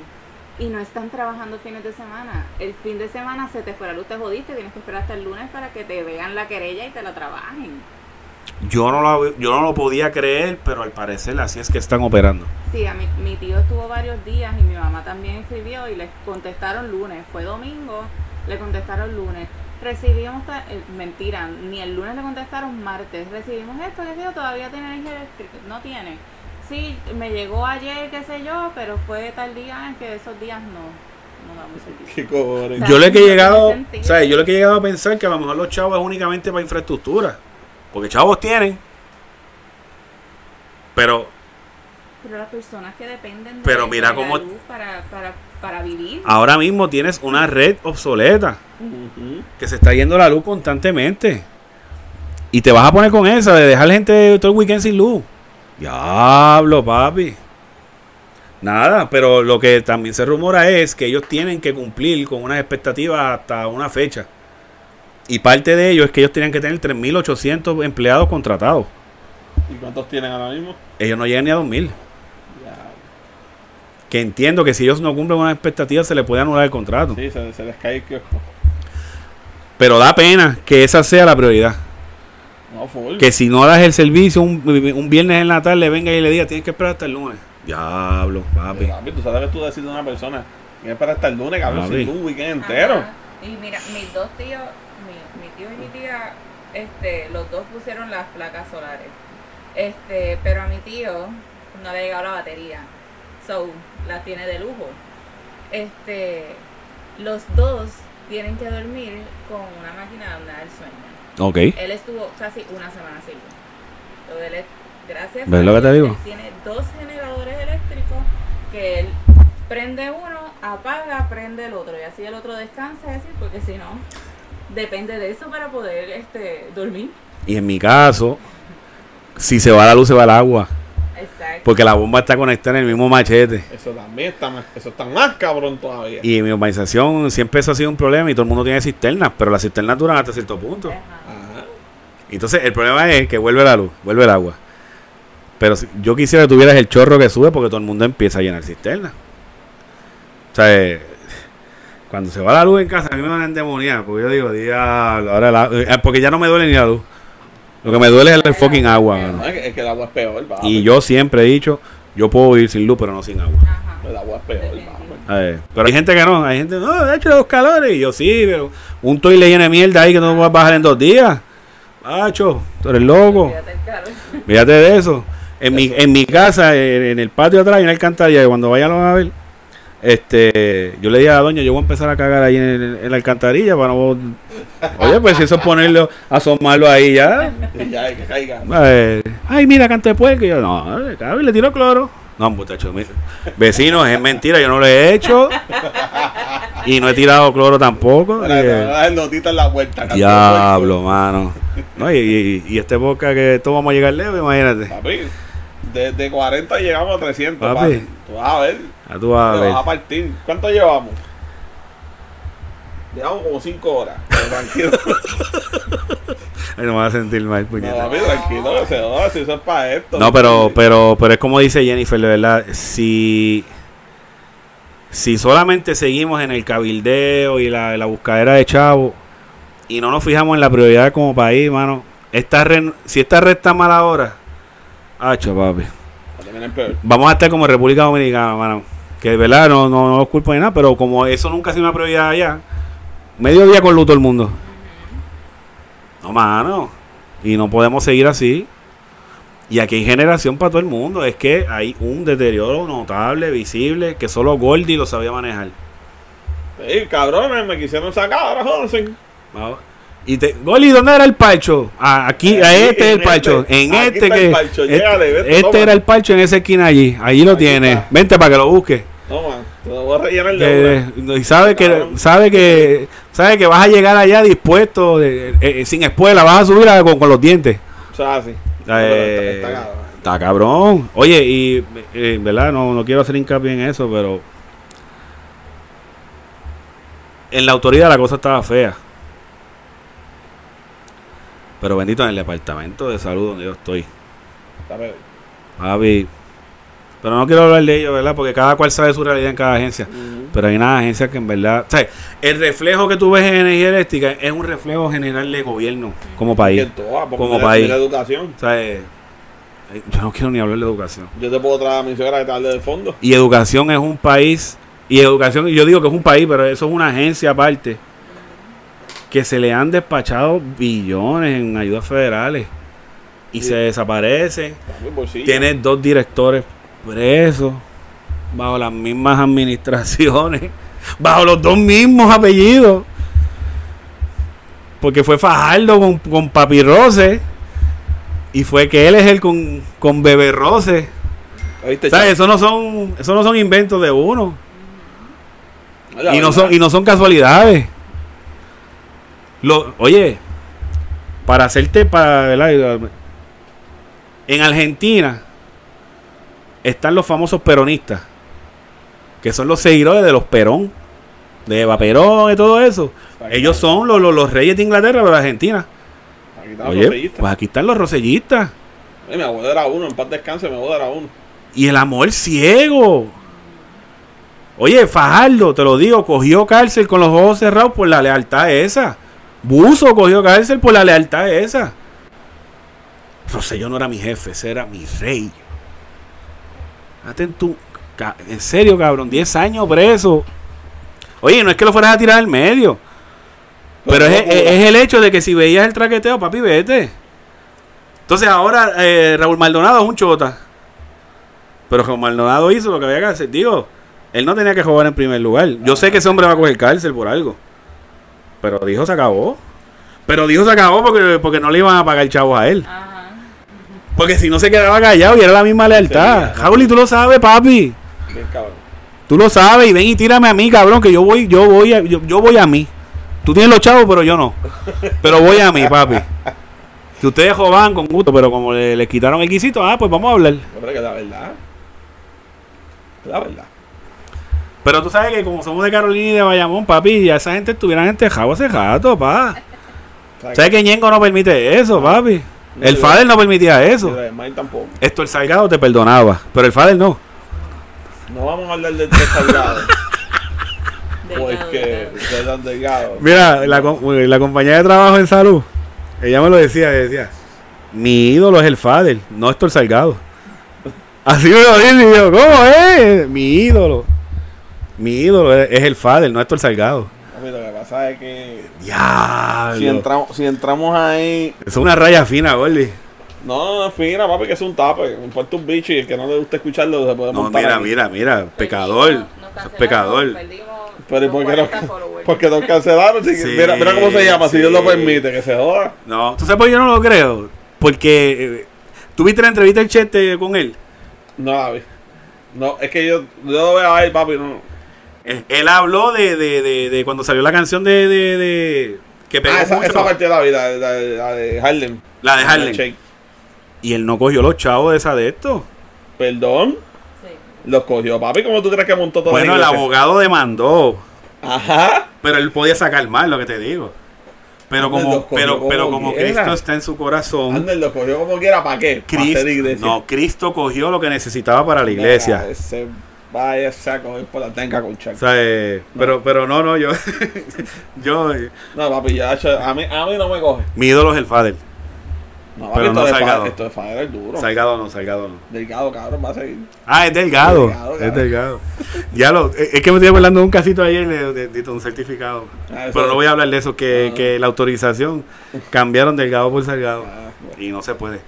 y no están trabajando fines de semana. El fin de semana se te fue la luz, te jodiste, tienes que esperar hasta el lunes para que te vean la querella y te la trabajen. Yo no, lo, yo no lo podía creer, pero al parecer así es que están operando. Sí, a mi, mi tío estuvo varios días y mi mamá también escribió y le contestaron lunes. Fue domingo, le contestaron lunes. Recibimos, eh, mentira, ni el lunes le contestaron martes. Recibimos esto, que yo, todavía tiene energía eléctrica. No tiene. Sí, me llegó ayer, qué sé yo, pero fue tal día en que esos días no, no damos. Qué cojones. sea, Yo le he que llegado, o sea, yo le he que llegado a pensar que a lo mejor los chavos es únicamente para infraestructura. Porque chavos tienen. Pero Pero las personas que dependen de, Pero mira de la cómo- luz para, para, para vivir. ahora mismo tienes una red obsoleta. Que se está yendo la luz constantemente. Y te vas a poner con esa de dejar gente todo el weekend sin luz. Diablo, papi. Nada, pero lo que también se rumora es que ellos tienen que cumplir con unas expectativas hasta una fecha. Y parte de ello es que ellos tienen que tener 3.800 empleados contratados. ¿Y cuántos tienen ahora mismo? Ellos no llegan ni a 2.000. Ya. Que entiendo que si ellos no cumplen con las expectativas se les puede anular el contrato. Sí, se, se les cae el kiosco. Pero da pena que esa sea la prioridad. No, full. Que si no das el servicio un, un viernes en la tarde, venga y le diga, tienes que esperar hasta el lunes. Diablo, papi. Papi, tú sabes que tú decides a una persona que es para hasta el lunes, cabrón, Papi. sin un weekend entero. Ajá. Y mira, mis dos tíos, mi, mi tío y mi tía, este, los dos pusieron las placas solares. Este, pero a mi tío no le ha llegado la batería. So, la tiene de lujo. Este, los dos tienen que dormir con una máquina donde da el sueño. Ok. Él estuvo casi una semana sin luz. Lo de él es- gracias ¿Ves a lo que te digo? él tiene dos generadores eléctricos que él prende uno, apaga, prende el otro y así el otro descansa, es decir, porque si no, depende de eso para poder este, dormir. Y en mi caso, si se va la luz, se va el agua. Exacto. Porque la bomba está conectada en el mismo machete. Eso también está más, eso está más cabrón todavía. Y en mi urbanización siempre eso ha sido un problema y todo el mundo tiene cisternas, pero las cisternas duran hasta cierto punto. Ajá. Ajá. Entonces el problema es que vuelve la luz, vuelve el agua. Pero si- yo quisiera que tuvieras el chorro que sube porque todo el mundo empieza a llenar cisterna. O sea, eh, cuando se va la luz en casa, a mí me van a endemoniar. Porque yo digo, diablo, ahora la- eh, porque ya no me duele ni la luz. Lo que me duele es el, fucking agua. No, es, que, es que el agua es peor. Y yo siempre he dicho, yo puedo vivir sin luz, pero no sin agua. El agua es peor. Eh, pero hay gente que no, hay gente, no, de hecho los calores. Y yo sí, pero un toile lleno de mierda ahí que no vas a bajar en dos días. Macho, tú eres loco. Fíjate de eso. En mi, en mi casa, en, en el patio de atrás, hay una alcantarilla que cuando vayan lo van a ver. Este, yo le dije a la doña, yo voy a empezar a cagar ahí en, en la alcantarilla para no. Oye, pues eso es ponerlo, asomarlo ahí ya. Ya, que caiga. Ay, mira, canto de puerco. Y yo, no, cabrón, le tiro cloro. No, muchacho, mi- vecinos, es mentira, yo no lo he hecho. Y no he tirado cloro tampoco. Mira, te Eh, van a dar notita en la puerta. diablo, mano. No, y, y, y este boca que todos vamos a llegar lejos, imagínate. Papi, desde 40 llegamos a 300, Papi. papi. Tú vas a ver. A vas a ver. vas a partir. ¿Cuánto llevamos? Llevamos como 5 horas. Pero tranquilo. Ay, no me vas a sentir mal, no, puñeta. papi, tranquilo. que se joda, si eso es para esto. No, pero, pero, pero es como dice Jennifer, de verdad, si, si solamente seguimos en el cabildeo y la, la buscadera de chavo y no nos fijamos en la prioridad como país, mano, esta red- si esta red está mal ahora, hacho, papi, vamos a estar como República Dominicana, mano, que verdad no, no, no los culpo ni nada, pero como eso nunca ha sido una prioridad allá, medio día con luto el mundo. No, mano, y no podemos seguir así. Y aquí hay generación para todo el mundo. Es que hay un deterioro notable, visible, que solo Goldie lo sabía manejar. Sí, cabrones, me quisieron sacar, ahora joden. Y te, Goldie, ¿dónde era el parcho? Ah, aquí, a este es el este. En este está que. este este era el parcho en esa esquina allí. Allí lo tiene. Vente para que lo busques. Toma, te lo voy a rellenar de Que- una. y sabe que, sabe que, sabe que vas a llegar allá dispuesto, de- eh, sin espuela, vas a subir a- con, con los dientes. O sea, así. Eh, está- está cabrón. está cabrón. Oye, y eh, verdad, no, no quiero hacer hincapié en eso, pero en la autoridad la cosa estaba fea. Pero bendito en el departamento de salud donde yo estoy. Javi. Pero no quiero hablar de ello, ¿verdad? Porque cada cual sabe su realidad en cada agencia. Pero hay una agencia que en verdad. O sea, el reflejo que tú ves en energía eléctrica es un reflejo general de gobierno como país. todas, porque Como país. mira educación. O sea, eh, eh, yo no quiero ni hablar de educación. Yo te puedo traer a mi suegra que te hable del fondo. Y educación es un país. Y educación, yo digo que es un país, pero eso es una agencia aparte. Que se le han despachado billones en ayudas federales. Y Sí. se desaparecen. Papi, bolsillo. Tiene dos directores presos. Bajo las mismas administraciones. Bajo los dos mismos apellidos. Porque fue Fajardo con, con Papi Rose. Y fue que él es el con, con Bebé Rose. ¿Oíste, ¿Sabes? chavo? Eso no son, eso no son inventos de uno. Y no son, y no son casualidades. Lo, oye, para hacerte para ¿verdad? en Argentina están los famosos peronistas, que son los seguidores de los Perón, de Eva Perón y todo eso. Ellos son los, los, los reyes de Inglaterra, pero de Argentina. Aquí está Oye, Rosellista. pues aquí están los rosellistas. Oye, mi abuelo era uno, en paz descanse, mi abuelo era uno. Y el amor ciego. Oye, Fajardo, te lo digo, cogió cárcel con los ojos cerrados por la lealtad esa. Buzo cogió cárcel por la lealtad esa. Rosselló no era mi jefe, ese era mi rey. Date en tu. En serio, cabrón, 10 años preso. Oye, no es que lo fueras a tirar al medio. Pero es, es- es el hecho de que si veías el traqueteo, papi, vete. Entonces ahora eh, Raúl Maldonado es un chota. Pero Raúl Maldonado hizo lo que había que hacer. Digo, él no tenía que jugar en primer lugar. Yo sé que ese hombre va a coger cárcel por algo. Pero dijo se acabó. Pero dijo se acabó porque, porque no le iban a pagar chavos a él. Porque si no se quedaba callado y era la misma lealtad. Sí, y tú lo sabes, papi. Bien cabrón. Tú lo sabes y ven y tírame a mí, cabrón, que yo voy, yo voy, a, yo, yo voy a mí. Tú tienes los chavos, pero yo no. Pero voy a mí, papi. Que ustedes jodan con gusto, pero como le, le quitaron el guisito, ah, pues vamos a hablar. Hombre, que la verdad. La verdad. Pero tú sabes que como somos de Carolina y de Bayamón, papi, ya esa gente estuvieran entejado hace rato, pa. ¿Sabes ¿Sabes que Ñengo no permite eso, papi? No, El Fader no permitía eso. de Mike tampoco. Esto el Salgado te perdonaba, pero el Fader no. No vamos a hablar del tres salgado. Porque de delgado. Mira, la, la compañía de trabajo en salud, ella me lo decía, decía, mi ídolo es el Fader, no Héctor Salgado. Así me lo dice, y yo, ¿cómo es? Mi ídolo. Mi ídolo es, es el Fader, no Héctor Salgado. Lo que Diablo. si entramos, si entramos ahí. Eso es una raya fina, Gordy. No, no, no, fina, papi, que es un tape. Me importa un bicho y el que no le gusta escucharlo se puede No, montar. mira, aquí. mira, mira, pecador. Pecador. Pero ¿y por qué no? 40 followers. Porque nos cancelaron. sí, Sí, mira, mira cómo se llama, si Dios lo sí. permite, que se joda. No, ¿tú sabes por qué yo no lo creo? Porque eh, tú viste la entrevista del Chete con él. No la vi. No, es que yo, yo lo veo ahí, papi, no. Él, él habló de, de, de, de cuando salió la canción de, de, de- que pegó Ah, esa, mucho, esa parte de la vida, la, la- la de Harlem. la de Harlem. Y él no cogió los chavos de esa de esto. Perdón, Sí. los cogió, papi. ¿Cómo tú crees que montó todo Bueno, el abogado demandó, Ajá. pero él podía sacar mal lo que te digo. Pero como, pero, como pero como quiera. Cristo está en su corazón, Ander lo cogió como quiera, ¿para qué? Para Cristo, hacer iglesia. no, Cristo cogió lo que necesitaba para la iglesia. Mira, ese vaya a coger por la tenca con Chuck. O sea, eh, pero, pero no, no, yo, yo, eh, No, papi, ya, a mí, a mí no me coge. mi ídolo es el Fader. No, Pero no Salgado. esto de Fader es duro. Salgado no, Salgado no. Delgado, cabrón, va a seguir. Ah, es delgado. Delgado, es delgado. Ya lo, es es que me estoy hablando de un casito ayer de, de- de un certificado. Ah, Pero no voy a hablar de eso, que, Ah. que la autorización cambiaron delgado por salgado. Ah, bueno. Y no se puede.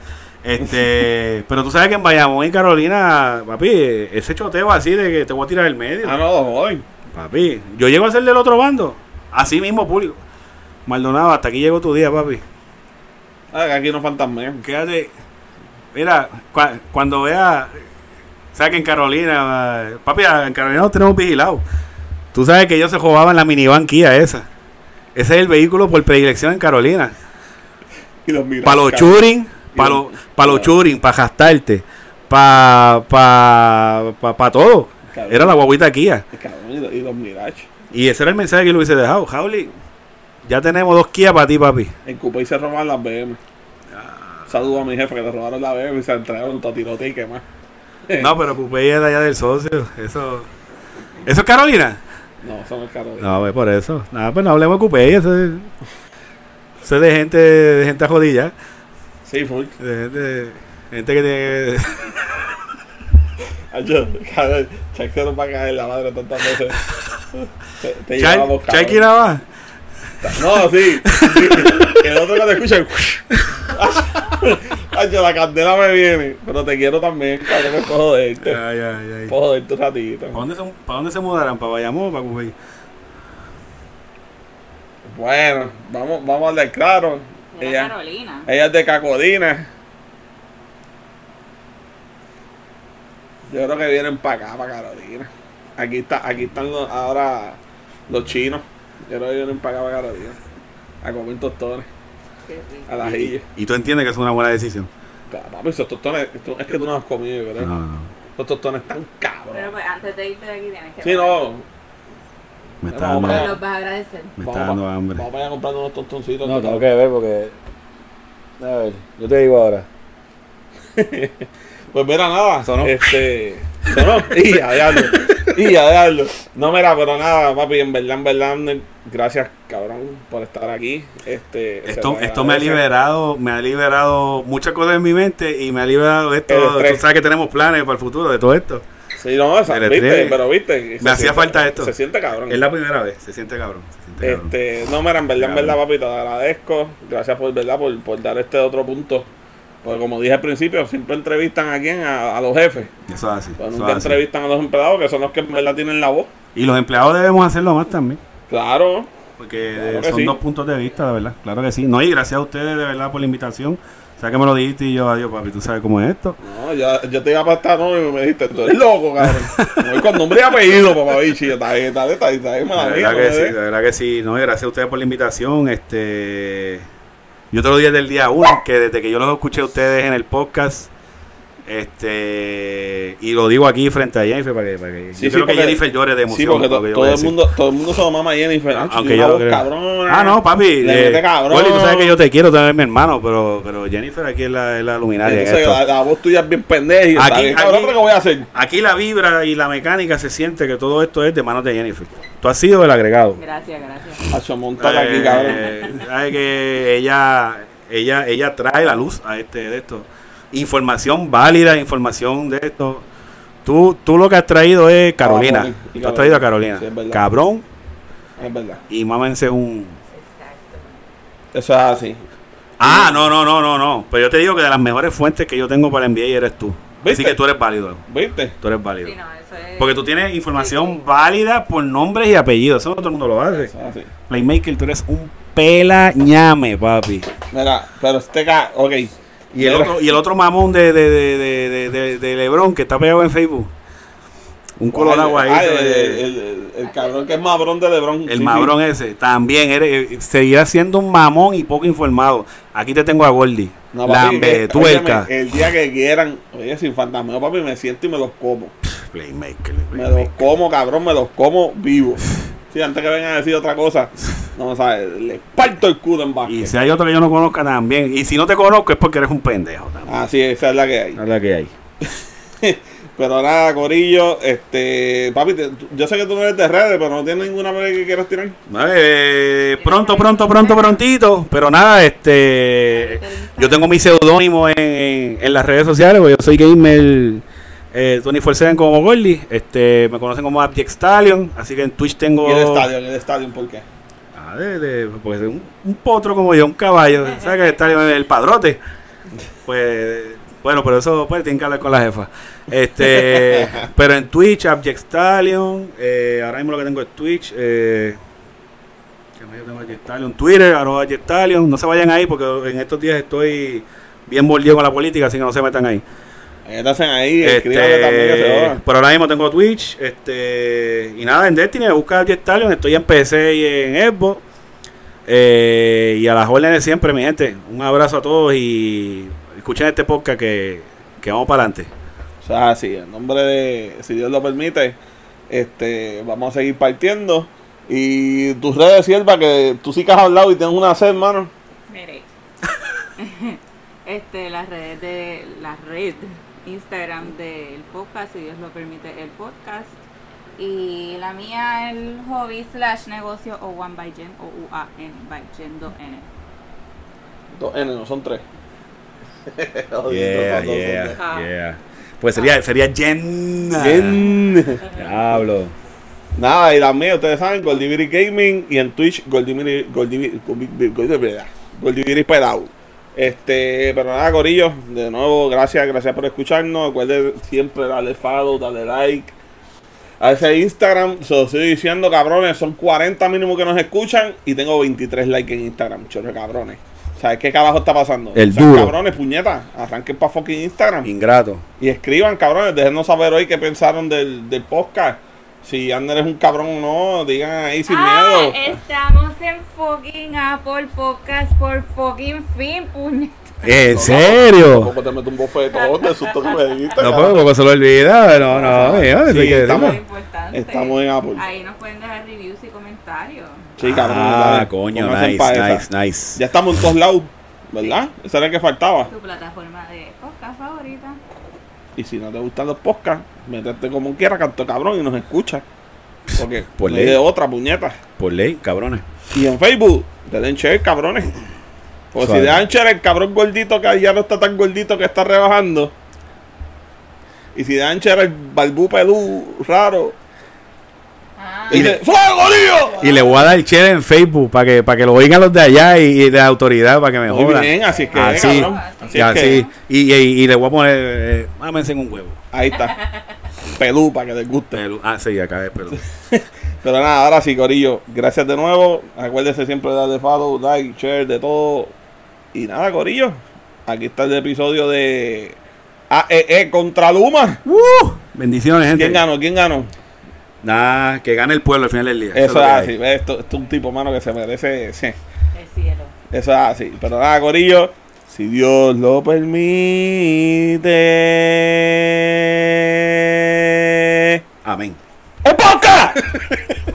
Este, pero tú sabes que en Bayamón y Carolina, papi, ese choteo así de que te voy a tirar el medio. Ah, no, joven. Papi, yo llego a ser del otro bando. Así mismo, público. Maldonado, hasta aquí llegó tu día, papi. Ah, aquí no fantasmean. Quédate. Mira, cua- cuando vea. Sabes que en Carolina. Papi, en Carolina nos tenemos vigilados. Tú sabes que ellos se robaban la minivan Kia esa. Ese es el vehículo por predilección en Carolina. Y los. Para los churing, para los pa los churing, para gastarte, para pa, pa, pa todo. Cabrón. Era la guaguita Kia. Cabrón, y los, y los Mirage. Y ese era el mensaje que le hubiese dejado. Jauli, ya tenemos dos Kia para ti, papi. En Cupa y se robaron las BM. Saludos a mi jefe que le robaron la BM y se entregaron todo tirote y qué más. No, pero Coupé es de allá del socio. Eso. ¿Eso es Carolina? No, son el carro. No, pues por eso. Nada, pues no hablemos de Coupé. Eso es, eso es de gente, de gente jodida. Sí, full. De gente, gente que tiene. Yo, cabrón, Chuck se nos va a caer la madre tantas veces. Te, te llevamos, nada más. No, sí. sí. El otro que te escucha. Ay, la candela me viene. Pero te quiero también, cabrón, es por joderte. Ay, ay, ay. Por joderte un ratito. ¿Para dónde, se, ¿Para dónde se mudarán? ¿Para Bayamón o para? Bueno, vamos, vamos a hablar claro. Mira Ella, Carolina. ella es de Cacodina. Yo creo que vienen para acá, para Carolina. Aquí está, aquí están los- ahora los chinos. Yo creo que vienen para acá, para Carolina. A comer tostones, a las illas. Y tú entiendes que es una buena decisión. Papi, esos tostones, esto- es que tú no has comido, No, ¿verdad? no. Los tostones están cabros. Pero pues antes de irte de aquí tienes que. Sí, no. Me está Vamos dando, a Pero los vas a agradecer. me está Vamos, dando hambre. Vamos allá comprando unos tostoncitos. No, tengo que ver porque. A ver, yo te digo ahora. Pues mira, nada. Sonó. Este. Sonó. Y a diablo. Y a diablo. No, mira, pero nada, papi, en verdad, en verdad, gracias, cabrón, por estar aquí. Este. Esto, esto me ha liberado, me ha liberado muchas cosas en mi mente y me ha liberado esto. Tú sabes que tenemos planes para el futuro de todo esto. Sí, no, esa, viste, pero viste. Me hacía falta esto. Se siente cabrón. Es la primera vez, se siente cabrón. Se siente cabrón. Este, no, mira, en verdad, en Cabrón. verdad, papi, te agradezco. Gracias por, ¿verdad? Por, por dar este otro punto. Porque como dije al principio, siempre entrevistan a quién, a, a los jefes. Eso es así. Pero eso nunca así. entrevistan a los empleados, que son los que en verdad tienen la voz. Y los empleados debemos hacerlo más también. Claro. Porque Claro son sí. dos puntos de vista, de verdad. Claro que sí. No, y gracias a ustedes de verdad por la invitación. O sea que me lo dijiste y yo, adiós, papi, tú sabes cómo es esto. No, yo, yo te iba a pasar no y me dijiste, tú eres loco, cabrón. Voy con nombre y apellido, papá bichi. Está bien, está bien, está bien, está bien, mía, verdad que sí, de verdad que sí. No, gracias a ustedes por la invitación. Este, yo te lo dije desde el día uno, que desde que yo los escuché a ustedes en el podcast, Este, y lo digo aquí frente a Jennifer para que, para que Sí, yo sí, creo que Jennifer llore de emoción. Sí, porque to- porque yo todo, el mundo, todo el mundo se lo mama a Jennifer. Ah, Aunque yo creo- cabrona. Ah, no, papi. Le eh, mete cabrón. Goli, tú sabes que yo te quiero, tú eres mi hermano, pero, pero Jennifer aquí es la, es la luminaria. en Entonces, esto. la, la voz tuya es bien pendeja. Aquí- está bien, cabrón, aquí- pero ¿qué voy a hacer? Aquí la vibra y la mecánica se siente que todo esto es de manos de Jennifer. Tú has sido el agregado. Gracias, gracias. Hacho, montar aquí, cabrón. Eh, sabes que ella, ella, ella trae la luz a este de esto. Información válida, información de esto. Tú, tú lo que has traído es Carolina. Vamos, y Tú has traído a Carolina. Sí, es verdad. Cabrón Es verdad. y mámense un. Eso es así. Ah, no, no, no, no, no. Pero yo te digo que de las mejores fuentes que yo tengo para enviar eres tú. Así ¿Viste? que tú eres válido. ¿Viste? Tú eres válido. Sí, no, eso es. Porque tú tienes información válida por nombres y apellidos. Eso no todo el mundo lo hace. Eso es así. Playmaker, tú eres un pela ñame, papi. Mira, pero este ca... Ok. Y el, otro, y el otro mamón de, de, de, de, de, Lebron que está pegado en Facebook. Un colorado ahí. ah, el, el, el- el cabrón que es mabrón de Lebron. el Sí, mabrón ese. También eres, seguirá siendo un mamón y poco informado. Aquí te tengo a Gordy. No, papi, Lambe, eh, El día que quieran, oye, sin fantasmeo, papi, me siento y me los como. Playmaker. Me los playmaker. como, cabrón, me los como vivos. Sí, antes que vengan a decir otra cosa, no sabes, le parto el culo en Y básquet. si hay otro que yo no conozca también. Y si no te conozco es porque eres un pendejo también. Así, esa es la que hay. Es la que hay. Pero nada, Corillo, este, papi, te- yo sé que tú no eres de redes, pero no tienes ninguna vez que quieras tirar. Vale, eh, pronto, pronto, pronto, prontito. Pero nada, este. Yo tengo mi seudónimo en, en, en las redes sociales, porque yo soy gamer eh, 24-7 como Gordy. Este, me conocen como Abject Stallion. Así que en Twitch tengo. Y el estadio, el estadio, ¿por qué? Ah, de, de- porque un, un potro como yo, un caballo. ¿Sabes que el Stallion es el padrote? Pues. Bueno, pero eso pues tienen que hablar con la jefa. Este, pero en Twitch, Abject Stallion, eh, ahora mismo lo que tengo es Twitch, eh, ¿qué más yo tengo Stallion? Twitter, arroba Stallion, no se vayan ahí porque en estos días estoy bien mordido con la política, así que no se metan ahí. Hacen ahí, Este, también pero ahora mismo tengo Twitch, este, y nada, en Destiny, busca Abject Stallion, estoy en PC y en Xbox, eh, y a las órdenes siempre, mi gente, un abrazo a todos y escuchen este podcast que, que vamos para adelante. O sea, sí, en nombre de, si Dios lo permite, este, vamos a seguir partiendo. Y tus redes, sierva, que tú sí que has hablado y tienes una sed, hermano. Mire. este, las redes de la red Instagram del podcast, si Dios lo permite, el podcast. Y la mía, el hobby slash negocio o One by Gen o U-A-N by Gen 2N. Dos N, no son tres. Yeah, yeah, yeah. Pues sería, sería Jenna. Bien. Diablo. Nada, y las mías, ustedes saben, Goldiviri Gaming y en Twitch, Goldiviri, Goldiviri, Goldiviri, Goldiviri, Goldiviri. Este, pero nada, Corillo, de nuevo, gracias, gracias por escucharnos. Recuerden siempre darle follow, darle like. A ese Instagram, se lo estoy diciendo, cabrones, son 40 mínimo que nos escuchan y tengo 23 likes en Instagram, chorre cabrones. ¿Sabes qué carajo está pasando? El O sea, duro. cabrones, puñeta, arranquen para fucking Instagram. Ingrato. Y escriban, cabrones, déjenos saber hoy qué pensaron del, del podcast. Si Ander es un cabrón o no, digan ahí sin miedo. estamos en fucking Apple Podcast por fucking fin, puñet. ¿En serio? Tampoco te meto un bofetón, te susto que me diste. No puedo, porque se lo olvida. No, no, mío, Sí, que estamos-. Estamos en Apple. Ahí nos pueden dejar reviews y comentarios. Sí, cabrón. Ah, dale, coño, nice, esa. nice, nice. Ya estamos en todos lados, ¿verdad? Eso era el que faltaba. Tu plataforma de. Y si no te gustan los podcasts, métete como quiera, canto cabrón, y nos escucha. Porque Por ley. de otra, puñeta. Por ley, cabrones. Y en Facebook, te den share, cabrones. Porque Suave. si dan share el cabrón gordito que ya no está tan gordito que está rebajando. Y si dan share el balbú pelú raro. Ah, Y dice, ¡Fuego, Gorillo! Y le voy a dar share en Facebook para que, para que lo oigan los de allá y, y de autoridad para que me Muy jodan. bien, así es que, Así, cabrón. Así y, es que, así. Y, y, y le voy a poner, eh, mámense en un huevo. ahí está. Pelú para que les guste. Ah, sí, acá es, pero. Pero nada, ahora sí, Corillo. Gracias de nuevo. Acuérdense siempre de darle follow, like, share, de todo. Y nada, Corillo. Aquí está el episodio de AEE contra Luma. ¡Uh! Bendiciones, gente. ¿Quién ganó? ¿Quién ganó? Nada, que gane el pueblo al final del día. Eso es así. ¿ves? Esto, esto es un tipo, mano, que se merece. Sí, el cielo. eso es así. Pero nada, Corillo si Dios lo permite. Amén. ¡Epoca!